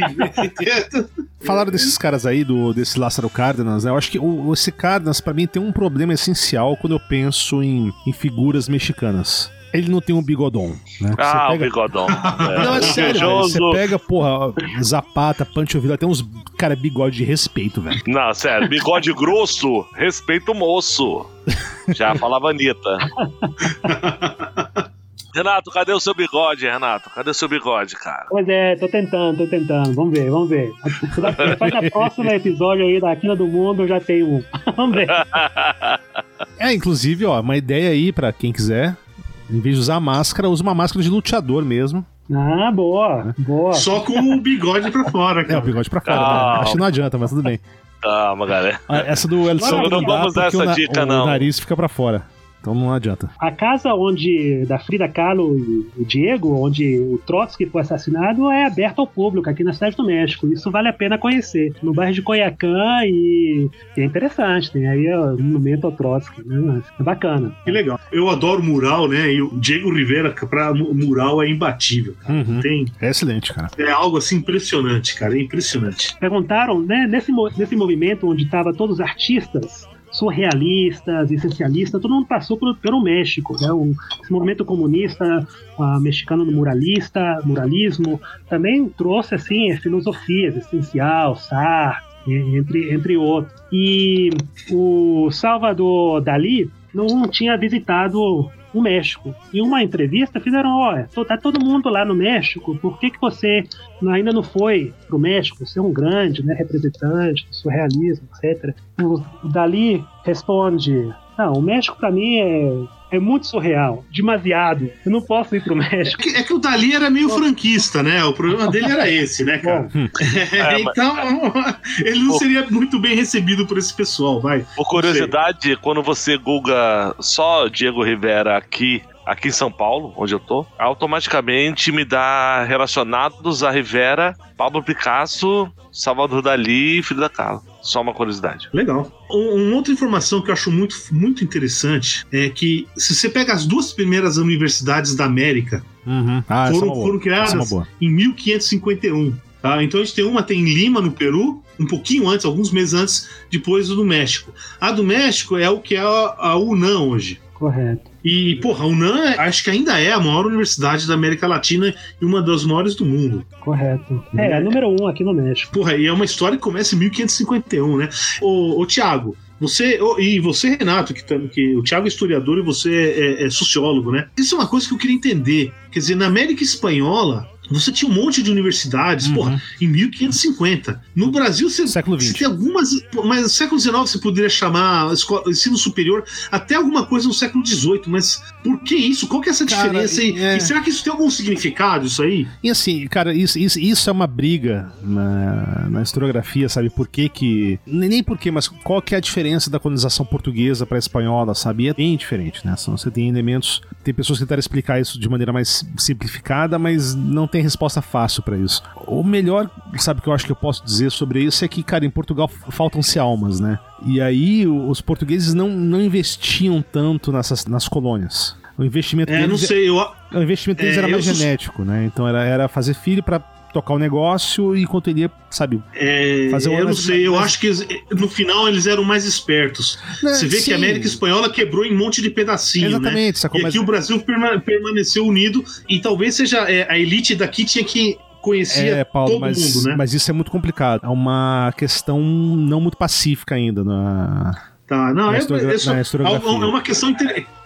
Falaram desses caras aí, do, desse Lázaro Cárdenas, né? Eu acho que o, esse Cárdenas, para mim, tem um problema essencial quando eu penso em, em figuras mexicanas ele não tem um bigodão, né? Ah, pega... o bigodão. É. Não, é sério, velho, Você pega, porra, Zapata, Pancho Villa, tem uns, cara, bigode de respeito, velho. Não, sério, bigode grosso, respeito o moço. Já falava Anitta. Renato, cadê o seu bigode, Renato? Cadê o seu bigode, cara? Pois é, tô tentando, tô tentando. Vamos ver, vamos ver. Depois da próxima episódio aí da Quina do Mundo, eu já tenho um. vamos ver. É, inclusive, ó, uma ideia aí pra quem quiser em vez de usar máscara, usa uma máscara de luteador mesmo. Ah, boa, boa. Só com o bigode pra fora, cara. É, o bigode pra fora. Né? Acho que não adianta, mas tudo bem. Calma, galera. Ah, essa do Elson não, não vamos dar essa dica, o não. O nariz fica pra fora. Então não adianta. A casa onde da Frida Kahlo e o Diego, onde o Trotsky foi assassinado, é aberta ao público aqui na cidade do México. Isso vale a pena conhecer. No bairro de Coiacã e, e é interessante. Tem aí o monumento ao Trotsky, né? É bacana. Que legal. Eu adoro mural, né? E o Diego Rivera para mural é imbatível. Uhum. Tem. É excelente, cara. É algo assim impressionante, cara. É impressionante. Perguntaram, né? Nesse, nesse movimento onde estavam todos os artistas surrealistas, essencialistas, todo mundo passou por, pelo México, né? O, esse movimento comunista uh, mexicano no muralista, muralismo, também trouxe assim filosofias, essencial, Sartre, entre, entre outros. E o Salvador Dali não tinha visitado o México. Em uma entrevista fizeram, olha, tá todo mundo lá no México, por que, que você ainda não foi pro México? Você é um grande né, representante do surrealismo, etc. O Dali responde, não, o México para mim é é muito surreal, demasiado. Eu não posso ir pro México. É que, é que o Dali era meio franquista, né? O problema dele era esse, né, cara? É, então, ele não seria muito bem recebido por esse pessoal, vai. Por curiosidade, quando você google só Diego Rivera aqui aqui em São Paulo, onde eu tô, automaticamente me dá relacionados a Rivera, Pablo Picasso, Salvador Dali e Frida Kahlo. Só uma curiosidade. Legal. Um, uma outra informação que eu acho muito, muito interessante é que se você pega as duas primeiras universidades da América, uhum. ah, é foram, foram criadas é em 1551. Tá? Então a gente tem uma tem em Lima, no Peru, um pouquinho antes, alguns meses antes, depois do México. A do México é o que é a, a UNAM hoje. Correto. E, porra, a UNAM acho que ainda é a maior universidade da América Latina e uma das maiores do mundo. Correto. É, é, é número um aqui no México. Porra, e é uma história que começa em 1551, né? Ô, ô Tiago, Você, e você, Renato, que, que o Thiago é historiador e você é, é, sociólogo, né? Isso é uma coisa que eu queria entender. Quer dizer, na América Espanhola, você tinha um monte de universidades, uhum. porra, em 1550. No Brasil, você, século você tem algumas. Mas no século XIX você poderia chamar escola, ensino superior até alguma coisa no século XVIII, mas por que isso? Qual que é essa cara, diferença? E, é... e, será que isso tem algum significado, isso aí? E assim, cara, isso, isso, isso é uma briga na, na historiografia, sabe? Por que que. Nem por que, mas qual que é a diferença da colonização portuguesa para a espanhola, sabe? E é bem diferente, né? Você tem elementos. Tem pessoas que tentaram explicar isso de maneira mais simplificada, mas não tem resposta fácil para isso. O melhor, sabe, que eu acho que eu posso dizer sobre isso é que, cara, em Portugal faltam-se almas, né? E aí os portugueses não, não investiam tanto nessas, nas colônias. O investimento é, deles, não sei, eu... o investimento deles é, era mais genético, né? Então era, era fazer filho para tocar o negócio e enquanto ele ia, sabe, é, fazer Eu não sei, eu acho que no final eles eram mais espertos. Não, Você vê sim. que a América Espanhola quebrou em um monte de pedacinho, né? Exatamente, né? Sacou, e aqui o Brasil permaneceu unido e talvez seja é, a elite daqui tinha que conhecia é, Paulo, todo mas, mundo, né? Mas isso é muito complicado. É uma questão não muito pacífica ainda na. Tá, não, na é, é, só, é, é uma questão.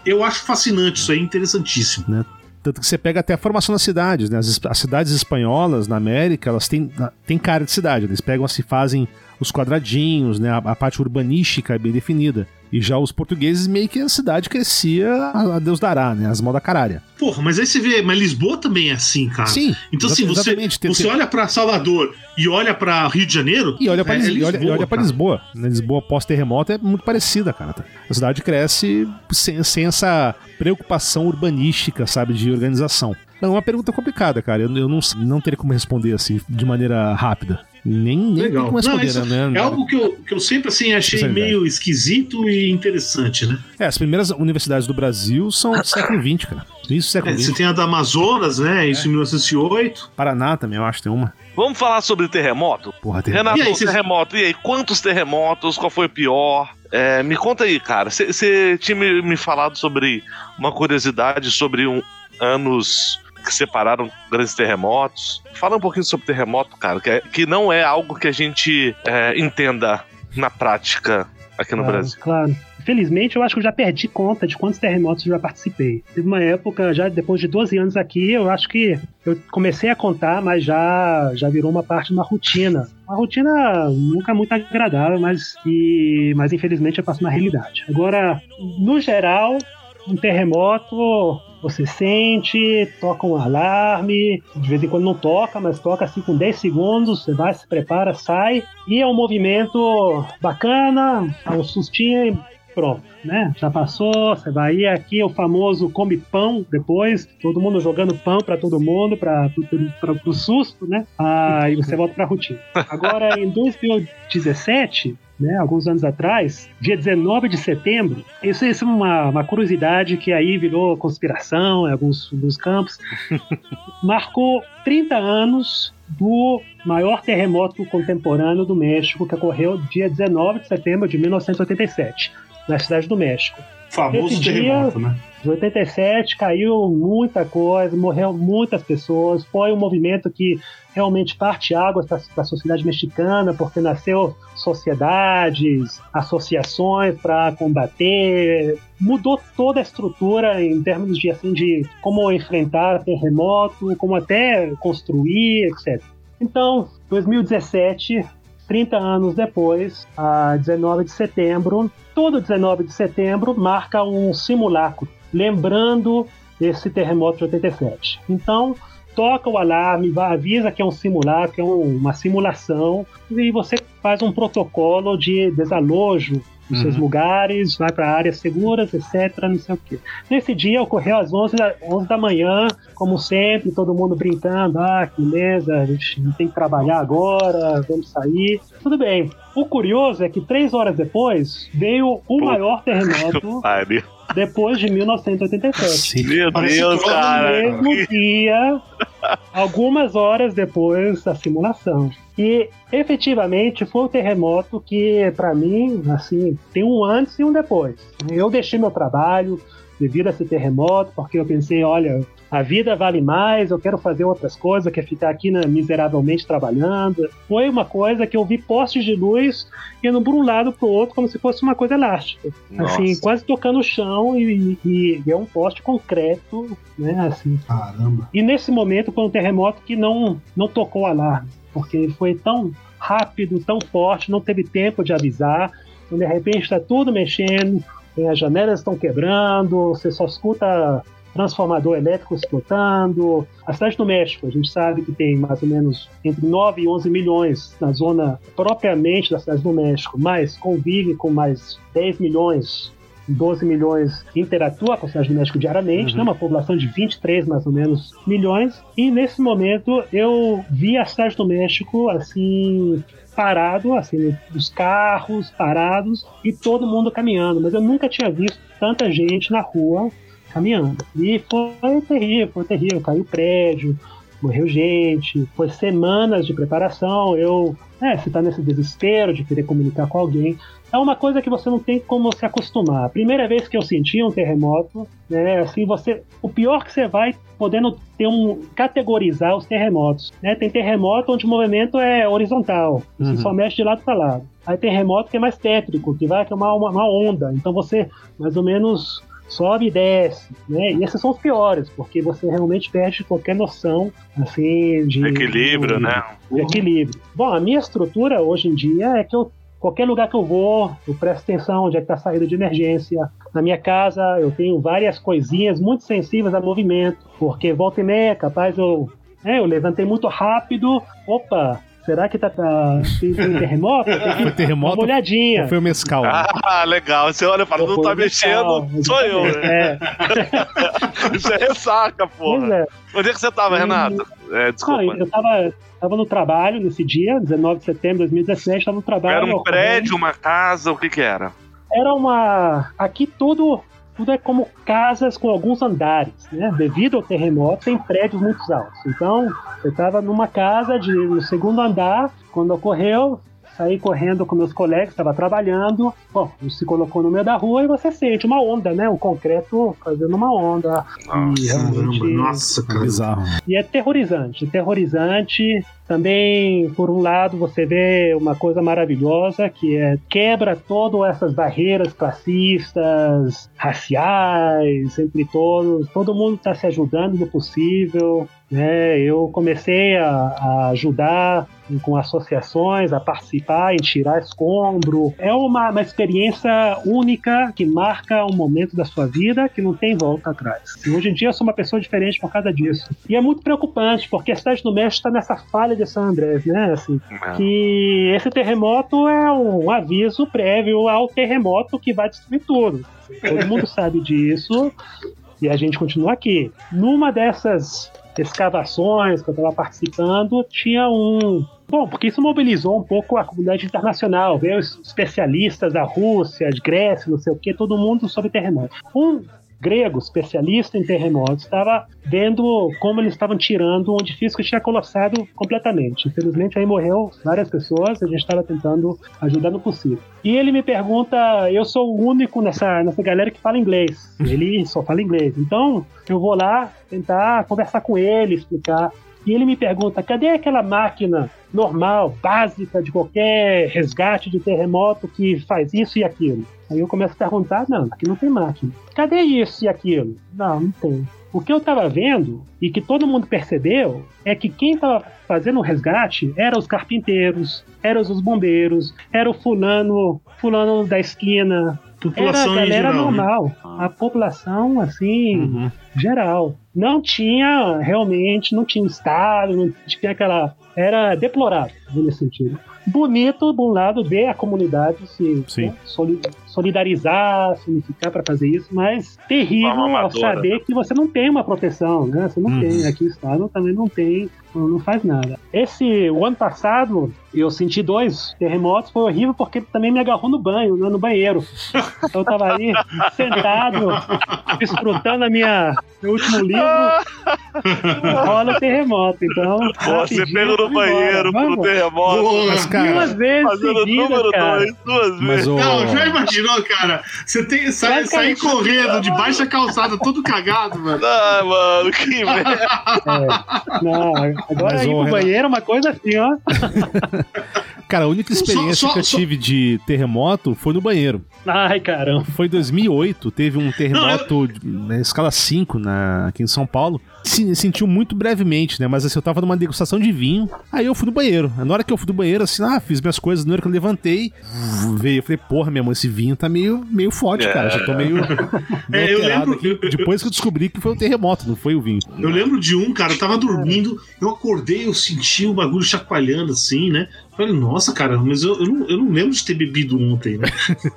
Eu acho fascinante, isso aí, interessantíssimo. Né? Tanto que você pega até a formação das cidades, né? As, as cidades espanholas na América, elas têm, têm cara de cidade. Eles pegam assim, fazem os quadradinhos, né? A, a, parte urbanística é bem definida. E já os portugueses, meio que a cidade crescia a, Deus dará, né? As da caralha. Porra, mas aí você vê, mas Lisboa também é assim, cara. Sim. Então, assim, você, você olha para Salvador e olha para Rio de Janeiro. E olha para é, é Lisboa, olha, olha pra Lisboa. Né? Lisboa pós-terremoto é muito parecida, cara. A cidade cresce sem, sem essa preocupação urbanística, sabe, de organização. É uma pergunta complicada, cara. Eu, eu não, não teria como responder assim de maneira rápida. Nem, nem Legal. não, né? É algo que eu, que eu sempre assim achei meio esquisito e interessante, né? É, as primeiras universidades do Brasil são do século XX, cara. Isso século é, Você tem a da Amazonas, né? Isso é. em 1908. Paraná também, eu acho, tem uma. Vamos falar sobre terremoto? Porra, terremoto. Renato, e aí, terremoto. E aí, quantos terremotos? Qual foi o pior? É, me conta aí, cara. Você tinha me, me falado sobre uma curiosidade sobre um, anos que separaram grandes terremotos. Fala um pouquinho sobre terremoto, cara, que, é, que não é algo que a gente é, entenda na prática aqui no claro, Brasil. Claro. Felizmente, eu acho que eu já perdi conta de quantos terremotos eu já participei. Teve uma época, já depois de 12 anos aqui, eu acho que eu comecei a contar, mas já, já virou uma parte de uma rotina. Uma rotina nunca muito agradável, mas, e, mas infelizmente eu passo na realidade. Agora, no geral, um terremoto você sente, toca um alarme, de vez em quando não toca, mas toca assim com 10 segundos, você vai, se prepara, sai, e é um movimento bacana, dá um sustinho e pronto, né? Já passou, você vai ir aqui, o famoso come pão depois, todo mundo jogando pão para todo mundo, para o susto, né? Aí ah, você volta para a rotina. Agora, em 2017, né, alguns anos atrás, dia 19 de setembro. Isso, isso é uma, uma curiosidade que aí virou conspiração em alguns, alguns campos. Marcou 30 anos do maior terremoto contemporâneo do México, que ocorreu dia 19 de setembro de 1987, na cidade do México. Famoso Esse terremoto, dia, né? Em 87 caiu muita coisa, morreu muitas pessoas. Foi um movimento que realmente parte águas para a sociedade mexicana, porque nasceu sociedades, associações para combater, mudou toda a estrutura em termos de assim de como enfrentar terremoto, como até construir, etc. Então, 2017 30 anos depois, a 19 de setembro, todo 19 de setembro marca um simulacro, lembrando esse terremoto de 87. Então, toca o alarme, avisa que é um simulacro, que é uma simulação, e você faz um protocolo de desalojo nos uhum. seus lugares, vai para áreas seguras, etc, não sei o quê. Nesse dia ocorreu às 11 da, 11 da manhã, como sempre, todo mundo brincando, ah, que beleza, a gente tem que trabalhar agora, vamos sair. Tudo bem. O curioso é que três horas depois veio o maior terremoto depois de 1987. Meu Deus, cara. No mesmo dia, algumas horas depois da simulação. E efetivamente foi o terremoto que, para mim, assim, tem um antes e um depois. Eu deixei meu trabalho, devido a esse terremoto, porque eu pensei, olha, a vida vale mais, eu quero fazer outras coisas, quero ficar aqui né, miseravelmente trabalhando. Foi uma coisa que eu vi postes de luz indo por um lado para o outro como se fosse uma coisa elástica. Nossa. Assim, quase tocando o chão e, e- e é um poste concreto, né, assim. Caramba. E nesse momento foi um terremoto que não, não tocou o alarme, porque foi tão rápido, tão forte, não teve tempo de avisar. De repente está tudo mexendo, as janelas estão quebrando, você só escuta transformador elétrico explotando. A cidade do México, a gente sabe que tem mais ou menos entre 9 e 11 milhões na zona propriamente da cidade do México, mas convive com mais 10 milhões 12 milhões interatua com a cidade do México diariamente, né? uma população de 23 mais ou menos milhões. E nesse momento eu vi a cidade do México assim parado, assim, os carros parados e todo mundo caminhando, mas eu nunca tinha visto tanta gente na rua caminhando. E foi terrível, foi terrível, caiu prédio, morreu gente, foi semanas de preparação. Eu, é, você tá nesse desespero de querer comunicar com alguém. É uma coisa que você não tem como se acostumar. A primeira vez que eu senti um terremoto, né, assim, você, o pior que você vai podendo ter um categorizar os terremotos, né? Tem terremoto onde o movimento é horizontal, você Uhum. só mexe de lado para lado. Aí tem terremoto que é mais tétrico, que vai que é uma, uma, uma onda. Então você mais ou menos sobe e desce, né? E esses são os piores, porque você realmente perde qualquer noção assim de Equilíbrio, de- né? de equilíbrio. Bom, a minha estrutura hoje em dia é que eu qualquer lugar que eu vou, eu presto atenção onde é que está a saída de emergência. Na minha casa, eu tenho várias coisinhas muito sensíveis a movimento, porque volta e meia, capaz eu, é, eu levantei muito rápido, opa, será que tá, tá tem, tem terremoto? Tem que terremoto uma olhadinha. ou foi o mescal? Ah, legal. Você olha e fala, não tá mexendo, sou eu. né? É, Isso é ressaca, pois porra. é. Onde é que você tava. Renato? É, Não, desculpa. eu tava, tava no trabalho nesse dia, 19 de setembro de 2017, tava no trabalho. Era um prédio, uma casa, o que que era? era uma. Aqui tudo, tudo é como casas com alguns andares, né? Devido ao terremoto, tem prédios muito altos. Então, eu estava numa casa de, no segundo andar, quando ocorreu, saí correndo com meus colegas, estava trabalhando. Bom, se colocou no meio da rua e você sente uma onda, né? O concreto fazendo uma onda. E realmente- Caramba, nossa, cara. Bizarro. e é terrorizante, é terrorizante. Também, por um lado, você vê uma coisa maravilhosa que é quebra todas essas barreiras classistas, raciais, entre todos. Todo mundo está se ajudando no possível. Né? Eu comecei a, a ajudar com associações, a participar em tirar escombro. É uma, uma experiência única que marca um momento da sua vida que não tem volta atrás. E hoje em dia eu sou uma pessoa diferente por causa disso. E é muito preocupante, porque a cidade do México está nessa falha de San Andrés, né? Assim, É. que esse terremoto é um aviso prévio ao terremoto que vai destruir tudo. Todo mundo sabe disso e a gente continua aqui. Numa dessas escavações que eu estava participando, tinha um. Bom, porque isso mobilizou um pouco a comunidade internacional, veio especialistas da Rússia, de Grécia, não sei o que, todo mundo sobre terremoto. Um grego, especialista em terremotos, estava vendo como eles estavam tirando um edifício que tinha colossado completamente. Infelizmente, aí morreu várias pessoas, a gente estava tentando ajudar no possível. E ele me pergunta, eu sou o único nessa, nessa galera que fala inglês. Ele só fala inglês. Então, eu vou lá tentar conversar com ele, explicar. E ele me pergunta, cadê aquela máquina normal, básica de qualquer resgate de terremoto que faz isso e aquilo? Aí eu começo a perguntar, não, aqui não tem máquina. Cadê isso e aquilo? Não, não tem. O que eu estava vendo e que todo mundo percebeu é que quem estava fazendo o resgate eram os carpinteiros, eram os bombeiros, era o fulano, fulano da esquina, era a População galera geral, né? normal, a população assim Uhum. geral. Não tinha realmente, não tinha estado, não tinha aquela. Era deplorável nesse sentido. Bonito, por um lado, ver a comunidade se Sim. né, soli- solidarizar, se unificar para fazer isso, mas terrível ao saber que você não tem uma proteção, né? Você não Uhum. tem. Aqui o Estado também não tem, não faz nada. Esse, o ano passado, eu senti dois terremotos, foi horrível porque também me agarrou no banho, né, no banheiro. Então eu tava aí sentado, desfrutando a minha Meu último livro rola terremoto, então. Pô, você pega no banheiro pro terremoto. Mas, cara, Duas vezes seguidas, cara. dois, duas Mas vezes. o. Não, já imaginou, cara? Você tem sai, sair correndo de baixa calçada, todo cagado, mano. Ah, mano, que merda. É. Não, agora Mas, ir pro Renato- banheiro é uma coisa assim, ó. Cara, a única Só- experiência só- que eu só- tive de terremoto foi no banheiro. Ai, caramba. Foi em 2008, teve um terremoto de- na escala 5 na, aqui em São Paulo. Se, sentiu muito brevemente, né? Mas assim, eu tava numa degustação de vinho, aí eu fui no banheiro. Na hora que eu fui no banheiro, assim, ah, fiz minhas coisas, na hora que eu levantei, veio, eu falei, porra, meu irmão, esse vinho tá meio, meio forte, É. cara. Já tô meio, meio É, eu lembro- aqui. Depois que eu descobri que foi um terremoto, não foi o vinho. Eu lembro de um, cara, eu tava dormindo, eu acordei, eu senti o bagulho chacoalhando assim, né? Falei, nossa, cara, mas eu, eu, não, eu não lembro de ter bebido ontem, né?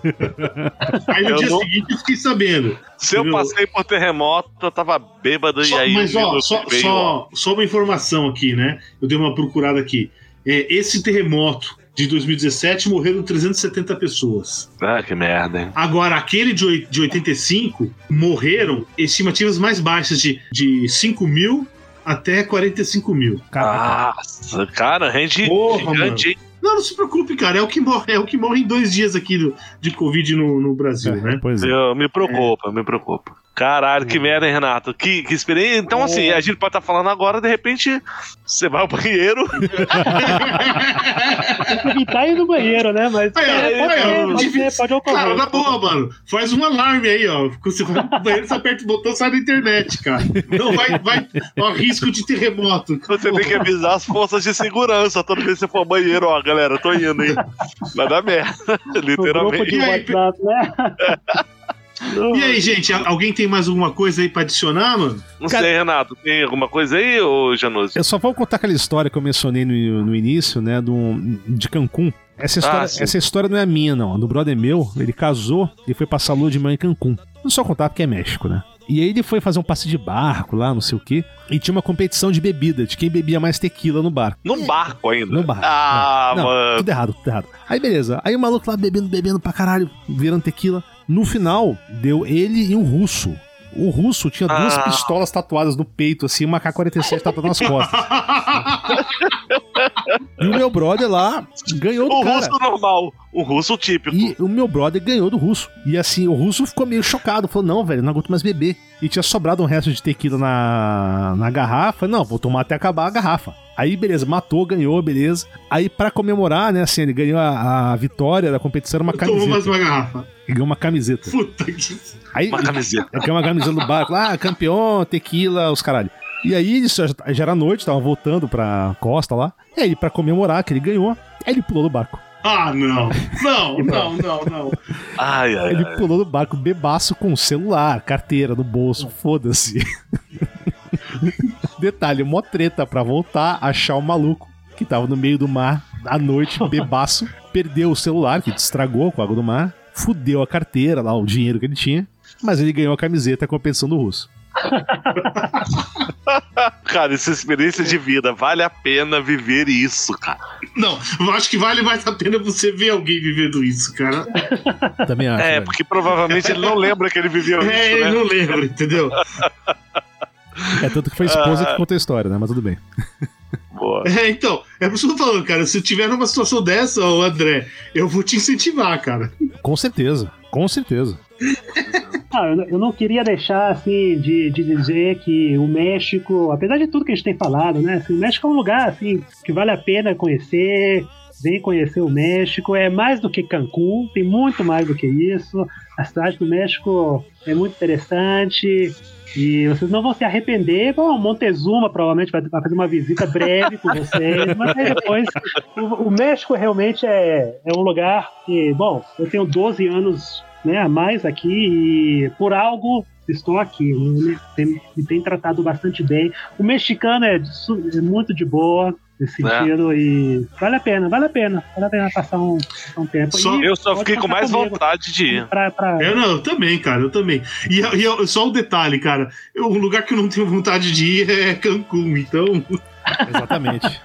Aí no Eu dia não- seguinte eu fiquei sabendo. Se eu passei por terremoto, eu tava bêbado e Só- aí. mas ó, só, veio, ó. só, só uma informação aqui, né? Eu dei uma procurada aqui. É, esse terremoto de 2017 morreram 370 pessoas. Ah, que merda, hein? Agora, aquele de, de 85 morreram estimativas mais baixas de, de 5 mil até 45 mil. Cara, Nossa, cara, rende Porra, gigante, hein? Não, não se preocupe, cara. É o que morre, é o que morre em dois dias aqui do- de Covid no, no Brasil, é, né? Pois é. Eu, me preocupa, me preocupa. Caralho, que merda, hein, Renato? Que, que experiência. Então, assim, a gente pode estar falando agora, de repente, você vai ao banheiro. Tem que evitar ir no banheiro, né? Mas ó, é, pode, ser, pode, ser, pode ocorrer. Cara, na boa, mano. Faz um alarme aí, ó. Quando você vai pro banheiro, você aperta o botão sai da internet, cara. Não vai, vai. Ó, risco de terremoto. Você tem que avisar as forças de segurança toda vez que você for ao banheiro. Ó, galera, eu tô indo, hein? Vai dar merda. No grupo Literalmente. de E aí, WhatsApp, né? E aí, gente, alguém tem mais alguma coisa aí pra adicionar, mano? Não Cara- sei, Renato, tem alguma coisa aí, ô Janus? Eu só vou contar aquela história que eu mencionei no, no início, né, do, de Cancún. Essa história, Ah, essa história não é minha, não. A do brother meu, ele casou e foi passar a lua de mel em Cancún. Não só contar porque é México, né? E aí ele foi fazer um passe de barco lá, não sei o quê, e tinha uma competição de bebida, de quem bebia mais tequila no barco. Num barco ainda. No barco. Ah, Não, mano. tudo errado, tudo errado. Aí beleza, aí o maluco lá bebendo, bebendo pra caralho, virando tequila. No final, deu ele e um russo. O russo tinha duas Ah. pistolas tatuadas no peito, assim, uma K-47 tatuada nas costas. E o meu brother lá ganhou do O cara. russo normal. O russo típico. E o meu brother ganhou do russo. E assim, o russo ficou meio chocado. Falou: Não, velho, não aguento mais beber. E tinha sobrado um resto de tequila na, na garrafa. Não, vou tomar até acabar a garrafa. Aí, beleza, matou, ganhou, beleza. Aí, pra comemorar, né, assim, ele ganhou a, a vitória da competição, era uma Tomou mais camiseta. uma garrafa. Ele ganhou uma camiseta. Puta que. Aí, Uma camiseta. ele ganhou uma camiseta do barco. Ah, campeão, tequila, os caralho. E aí, isso já, já era noite, tava voltando pra costa lá. E aí, pra comemorar que ele ganhou, ele pulou do barco. Ah, não. Não, não, não, não. Ai, ai, Ele ai. pulou do barco bebaço com celular, carteira no bolso, foda-se. Detalhe, mó treta pra voltar, achar o maluco que tava no meio do mar à noite, bebaço, perdeu o celular, que estragou com a água do mar, fudeu a carteira lá, o dinheiro que ele tinha, mas ele ganhou a camiseta com a pensão do russo. Cara, essa experiência de vida, vale a pena viver isso, cara. Não, eu acho que vale mais a pena você ver alguém vivendo isso, cara. Também acho. É, velho. porque provavelmente ele não lembra que ele viveu isso, É, ele né? não lembra, entendeu? É tanto que foi a esposa que contou a história, né? Mas tudo bem. Boa. É, então, é por isso que eu tô falando, cara. Se eu tiver numa situação dessa, ô André, eu vou te incentivar, cara. Com certeza, com certeza. Ah, eu não- eu não queria deixar assim de, de dizer que o México, apesar de tudo que a gente tem falado, né? assim, o México é um lugar assim que vale a pena conhecer. Vem conhecer o México, é mais do que Cancún, tem muito mais do que isso. A cidade do México é muito interessante e vocês não vão se arrepender. Bom, Montezuma provavelmente vai, fazer uma visita breve com vocês, mas depois o, o México realmente é, é um lugar que, bom, eu tenho 12 anos né, a mais aqui e por algo estou aqui. Me tem, me tem tratado bastante bem. O mexicano é, de é muito de boa nesse É. sentido e vale a pena, vale a pena, vale a pena passar um, um tempo. Só- Eu só fiquei com mais comigo vontade de ir. Pra, pra, Eu não, eu também, cara, eu também. E, e só um detalhe, cara. eu- O lugar que eu não tenho vontade de ir é Cancún, então. Exatamente.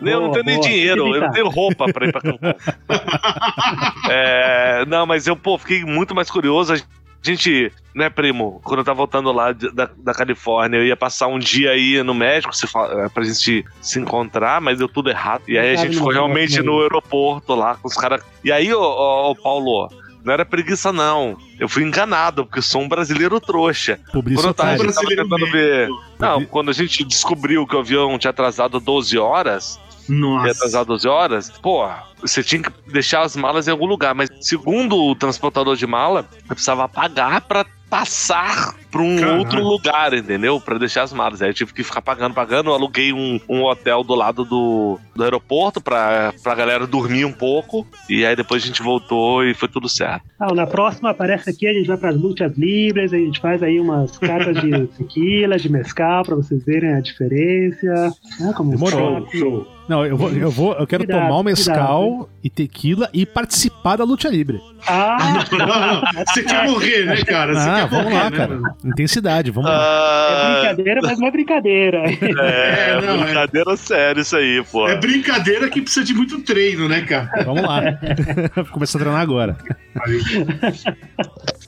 eu não Boa, tenho nem boa. dinheiro, eu não tenho roupa pra ir pra Cancún. É, não, mas eu, pô, fiquei muito mais curioso. A A gente, né, primo, quando eu tava voltando lá de- da, da Califórnia, eu ia passar um dia aí no México se fa- pra gente se encontrar, mas deu tudo errado. E aí a gente ficou no realmente no aeroporto lá com os caras. E aí, ô, ô, ô, Paulo, não era preguiça, não. Eu fui enganado, porque sou um brasileiro trouxa. Quando eu tava, tava tentando ver. Não, quando a gente descobriu que o avião tinha atrasado 12 horas, ia Nossa. atrasar 12 horas, pô, você tinha que deixar as malas em algum lugar. Mas segundo o transportador de mala, eu precisava pagar pra passar pra um Caralho. outro lugar, entendeu? Pra deixar as malas. Aí eu tive que ficar pagando, pagando. Eu aluguei um, um hotel do lado do, do aeroporto pra, pra galera dormir um pouco. E aí depois a gente voltou e foi tudo certo. Ah, na próxima aparece aqui, a gente vai para as lutas livres, a gente faz aí umas cartas de tequila, de mescal, para vocês verem a diferença. Ah, como Demorou. Show, show. Não, eu vou, eu vou, eu quero Cuidado, tomar o mescal cuidado, e tequila e participar da luta livre. Ah, Não, não, Você quer morrer, né, cara? Você Ah, quer vamos morrer, lá, né, cara. mano? Intensidade, vamos lá. é Ah, brincadeira, mas não é brincadeira. é, É, não, é. brincadeira séria isso aí, pô. É brincadeira que precisa de muito treino, né, cara? Vamos lá. Vou começar a treinar agora.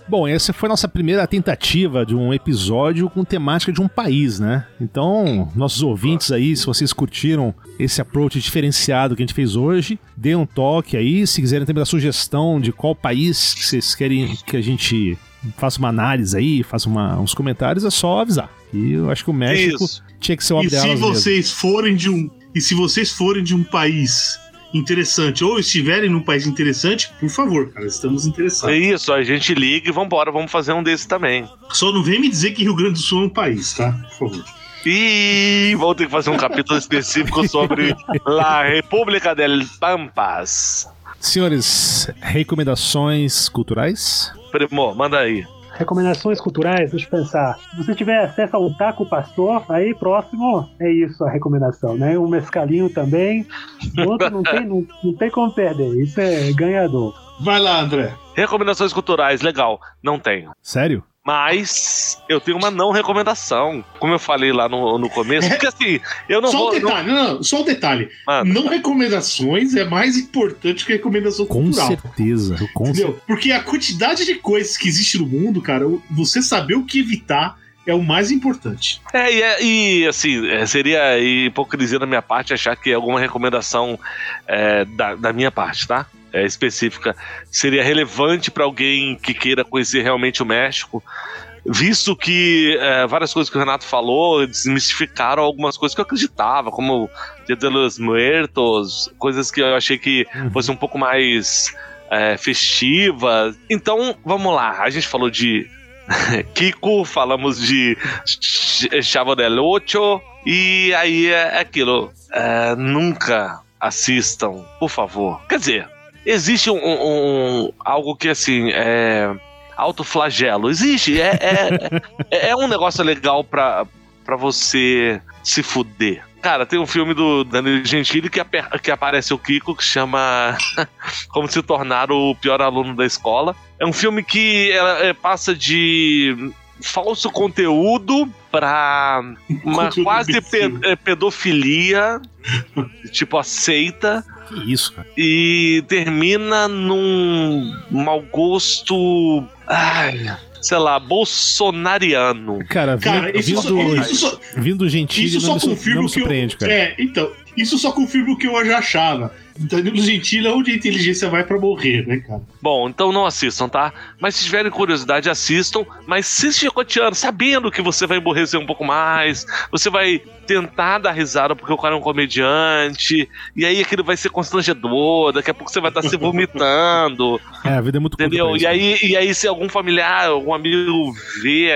Bom, essa foi a nossa primeira tentativa de um episódio com temática de um país, né? Então, nossos ouvintes aí, se vocês curtiram esse approach diferenciado que a gente fez hoje, dê um toque aí. Se quiserem também dar sugestão de qual país que vocês querem que a gente faça uma análise aí, faça uma- uns comentários, é só avisar. E eu acho que o México Isso. tinha que ser o E se alas mesmo. vocês forem de um e se vocês forem de um país interessante ou estiverem num país interessante, por favor, cara, estamos É interessados. isso, a gente liga e vambora, vamos fazer um desses também. Só não vem me dizer que Rio Grande do Sul é um país, tá? Por favor. E vou ter que fazer um capítulo específico sobre La República del Pampas. Senhores, recomendações culturais? Primo, manda aí. Recomendações culturais, deixa eu pensar. Se você tiver acesso ao Taco Pastor, aí próximo é isso a recomendação, né? Um mescalinho também. Outro não tem, não, não tem como perder. Isso é ganhador. Vai lá, André. Recomendações culturais, legal. Não tenho. Sério? Mas eu tenho uma não recomendação. Como eu falei lá no, no começo. Porque assim, eu não só vou. um detalhe, não, não, só um detalhe. Mano, Não recomendações é mais importante que recomendação Com cultural. certeza. Com certeza. Porque a quantidade de coisas que existe no mundo, cara, você saber o que evitar é o mais importante. É, e, é- e, assim, é, seria hipocrisia da minha parte achar que alguma recomendação é, da, da minha parte, tá? É, específica seria relevante para alguém que queira conhecer realmente o México, visto que é, várias coisas que o Renato falou desmistificaram algumas coisas que eu acreditava, como Dia de los Muertos, coisas que eu achei que Uhum. fossem um pouco mais é, festivas. Então, vamos lá, a gente falou de Kiko, falamos de Ch- Chavo del Ocho, e aí é aquilo. é, nunca assistam, por favor. Quer dizer, existe um, um- algo que assim é autoflagelo. Existe, é, é, é, é um negócio legal pra, pra você se fuder. Cara, tem um filme do Danilo Gentili que, que aparece o Kiko que chama Como se tornar o pior aluno da escola. É um filme que ela, é, passa de falso conteúdo pra uma quase pe- é, pedofilia, tipo aceita, Que isso, cara. e termina num mau gosto. Ai, sei lá, bolsonariano. Cara, Cara, vindo, isso, só, vindo, isso só, vindo Gentili isso não, só confirma não me o que eu. cara. É, então, isso só confirma o que eu já achava. Danilo Gentili é onde a inteligência vai pra morrer, né, cara? Bom, então não assistam, tá? Mas se tiverem curiosidade, assistam. Mas se chicoteando, sabendo que você vai emborrecer um pouco mais, você vai tentar dar risada porque o cara é um comediante, e aí aquilo vai ser constrangedor, daqui a pouco você vai estar se vomitando, É, a vida é muito curta entendeu? E isso, aí, e aí, se algum familiar, algum amigo vê,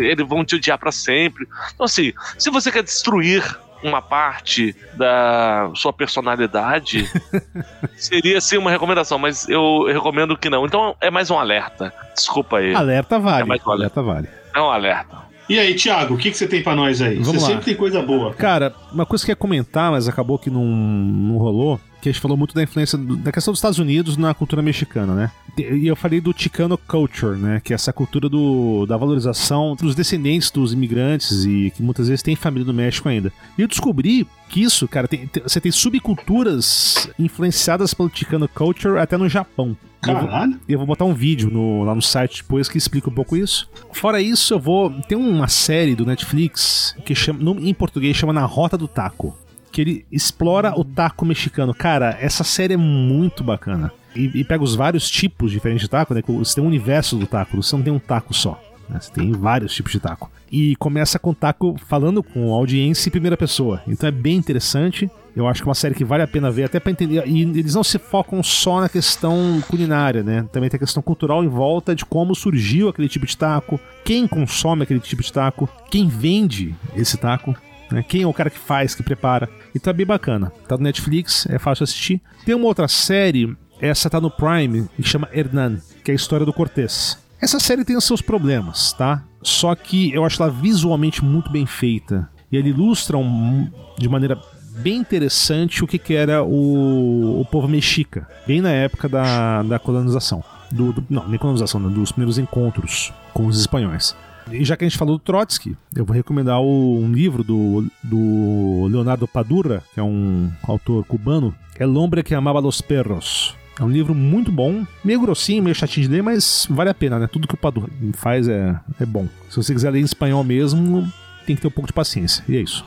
eles vão te odiar pra sempre. Então, assim, se você quer destruir uma parte da sua personalidade, seria sim uma recomendação, mas eu recomendo que não. Então é mais um alerta. Desculpa aí. cara. Alerta vale. É mais um alerta vale. É um alerta. E aí, Thiago, o que, que você tem pra nós aí? Vamos você lá. sempre tem coisa boa. Cara, uma coisa que eu ia comentar, mas acabou que não, não rolou, que a gente falou muito da influência do- da questão dos Estados Unidos na cultura mexicana, né? E eu falei do Chicano Culture, né? Que é essa cultura do, da valorização dos descendentes dos imigrantes e que muitas vezes tem família no México ainda. E eu descobri que isso, cara, tem- tem- você tem subculturas influenciadas pelo Chicano Culture até no Japão. Caralho. E eu vou botar um vídeo no- lá no site depois que explica um pouco isso. Fora isso, eu vou. Tem uma série do Netflix que chama, no- em português chama Na Rota do Taco. Que ele explora o taco mexicano. Cara, essa série é muito bacana. E, e pega os vários tipos diferentes de taco, né? Você tem um universo do taco, você não tem um taco só. né? Você tem vários tipos de taco. E começa com o taco falando com a audiência em primeira pessoa. Então é bem interessante. Eu acho que é uma série que vale a pena ver, até pra entender. E eles não se focam só na questão culinária, né? Também tem a questão cultural em volta de como surgiu aquele tipo de taco, quem consome aquele tipo de taco, quem vende esse taco. Né? Quem é o cara que faz, que prepara. E tá bem bacana. Tá no Netflix, é fácil assistir. Tem uma outra série, essa tá no Prime, que chama Hernan, que é a história do Cortez. Essa série tem os seus problemas, tá? Só que eu acho ela visualmente muito bem feita. E ele ilustra um- de maneira bem interessante o que, que era o, o povo mexica, bem na época da, da colonização. Do, do- não, nem colonização, né, dos primeiros encontros com os espanhóis. E já que a gente falou do Trotsky, eu vou recomendar o- um livro do, do Leonardo Padura, que é um autor cubano, El Hombre que Amaba los Perros. É um livro muito bom, meio grossinho, meio chatinho de ler, mas vale a pena, né? Tudo que o Padura faz é, é bom. Se você quiser ler em espanhol mesmo, tem que ter um pouco de paciência. E é isso.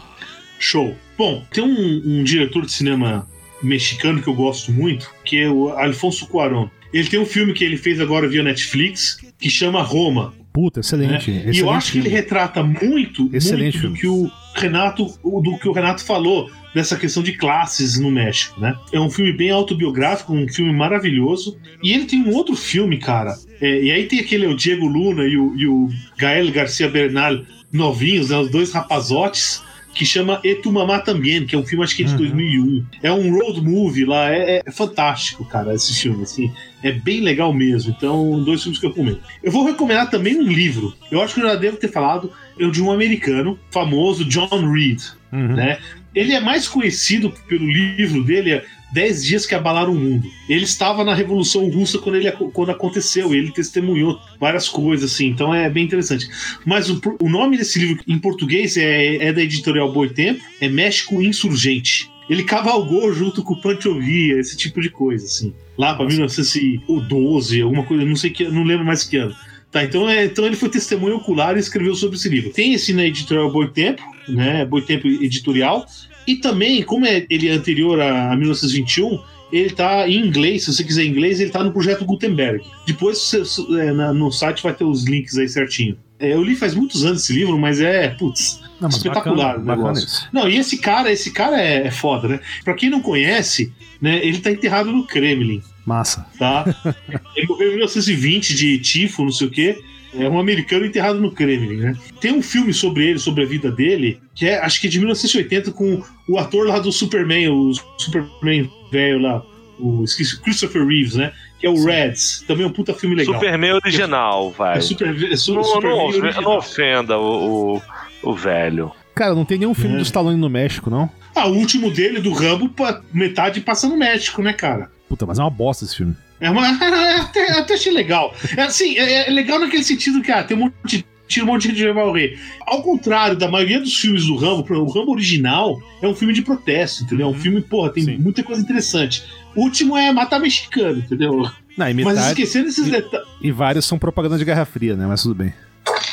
Show. Bom, tem um, um diretor de cinema mexicano que eu gosto muito, que é o Alfonso Cuarón. Ele tem um filme que ele fez agora via Netflix, que chama Roma. Puta, excelente. né? excelente E eu acho que ele filme. retrata muito, Excelente muito do filme. que o Renato, do que o Renato falou dessa questão de classes no México, né? É um filme bem autobiográfico, um filme maravilhoso. E ele tem um outro filme, cara. É, e aí tem aquele o Diego Luna e o, e o Gael Garcia Bernal novinhos, né, os dois rapazotes, que chama E Tu Mamá Também, que é um filme acho que é de Uhum. 2001. É um road movie lá, é, é fantástico, cara, esse filme, assim. É bem legal mesmo. Então, dois filmes que eu recomendo. Eu vou recomendar também um livro. Eu acho que eu já devo ter falado eu de um americano famoso, John Reed. Uhum. né? Ele é mais conhecido pelo livro dele, é 10 Dias que Abalaram o Mundo. Ele estava na Revolução Russa quando, ele, quando aconteceu, ele testemunhou várias coisas, assim, então é bem interessante. Mas o, o nome desse livro em português é, é da editorial Boitempo, é México Insurgente. Ele cavalgou junto com o Pancho Villa, esse tipo de coisa, assim. Lá para 1912, alguma coisa, não sei que, não lembro mais que ano. Tá, então, é, então ele foi testemunho ocular e escreveu sobre esse livro. Tem esse na editorial Boitempo, né? Boitempo Editorial. E também, como é, ele é anterior a, a 1921, ele tá em inglês, se você quiser inglês, ele tá no projeto Gutenberg. Depois você, é, na- no site vai ter os links aí certinho. É, eu li faz muitos anos esse livro, mas é, putz, Não, mas espetacular bacana, o negócio. Não, e esse cara, esse cara é, é foda, né? Pra quem não conhece, né, ele tá enterrado no Kremlin Massa. tá? Ele morreu em 1920 de tifo, não sei o quê. É um americano enterrado no Kremlin, né? Tem um filme sobre ele, sobre a vida dele, que é, acho que é de 1980, com o ator lá do Superman, o Superman velho lá, o esqueci, Christopher Reeves, né? Que é o Reds. Também é um puta filme legal. Superman original, vai. É super, é su- Não, Superman não, não ofenda o, o, o velho. Cara, não tem nenhum filme É. do Stallone no México, não? Ah, o último dele, do Rambo, metade passa no México, né, cara? Puta, mas é uma bosta esse filme. É uma. até, até achei legal. É assim, é, é legal naquele sentido que ah, tem um monte de. Tira um monte de gente vai morrer. Ao contrário da maioria dos filmes do Rambo, o Rambo original é um filme de protesto, entendeu? É um filme, porra, tem Sim. muita coisa interessante. O último é matar mexicano, entendeu? Não, e Mas metade. esquecendo esses detalhes. E vários são propaganda de Guerra Fria, né? Mas tudo bem.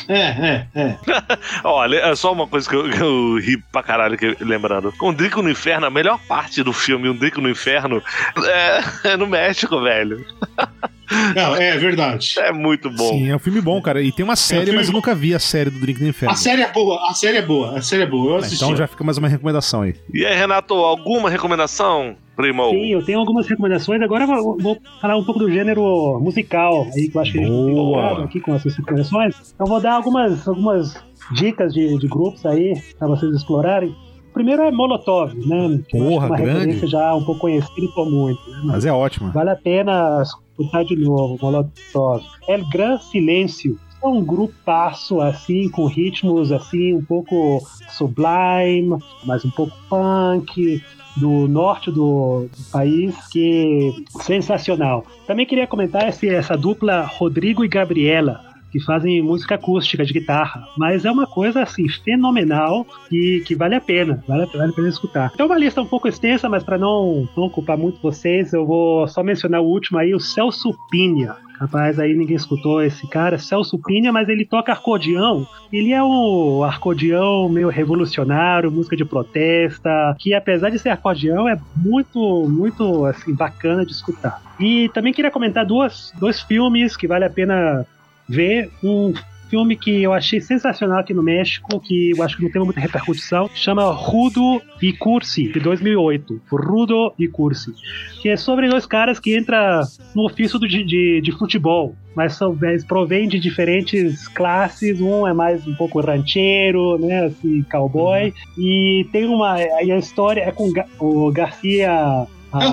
É, é, é. Olha, é só uma coisa que eu, eu ri pra caralho que, lembrando. Um Drico no Inferno, a melhor parte do filme Um Drico no Inferno é, é no México, velho. Não, é verdade. É muito bom. Sim, é um filme bom, cara. E tem uma série, filme mas eu nunca vi a série do Drink do Inferno. A série é boa, a série é boa, a série é boa. Eu assisti. Então já fica mais uma recomendação aí. E aí, Renato, alguma recomendação, primo? Sim, eu tenho algumas recomendações. Agora eu vou, vou falar um pouco do gênero musical, aí que eu acho que a gente tem Boa. aqui com essas recomendações. Então vou dar algumas, algumas dicas de, de grupos aí para vocês explorarem. Primeiro é Molotov, né? Que Porra, uma grande. referência já um pouco conhecida por muito. Né? Mas é ótima. Vale a pena escutar de novo, Molotov. El Gran Silêncio. É um grupaço assim, com ritmos assim, um pouco sublime, mas um pouco punk, do norte do, do país, que sensacional. Também queria comentar esse, essa dupla Rodrigo e Gabriela, que fazem música acústica de guitarra. Mas é uma coisa assim fenomenal e que vale a pena, vale, vale a pena escutar. Então uma lista um pouco extensa, mas para não, não ocupar muito vocês, eu vou só mencionar o último aí, o Celso Pinha. Rapaz, aí ninguém escutou esse cara, Celso Pinha, mas ele toca acordeão. Ele é um acordeão meio revolucionário, música de protesta, que apesar de ser acordeão, é muito, muito assim, bacana de escutar. E também queria comentar duas, dois filmes que vale a pena ver. Um filme que eu achei sensacional aqui no México, que eu acho que não teve muita repercussão, chama Rudo e Cursi, de 2008. Rudo e Cursi. Que é sobre dois caras que entram no ofício do, de, de futebol, mas são, eles provêm de diferentes classes. Um é mais um pouco rancheiro, né, assim, cowboy. Uhum. E tem uma. E a história é com o Garcia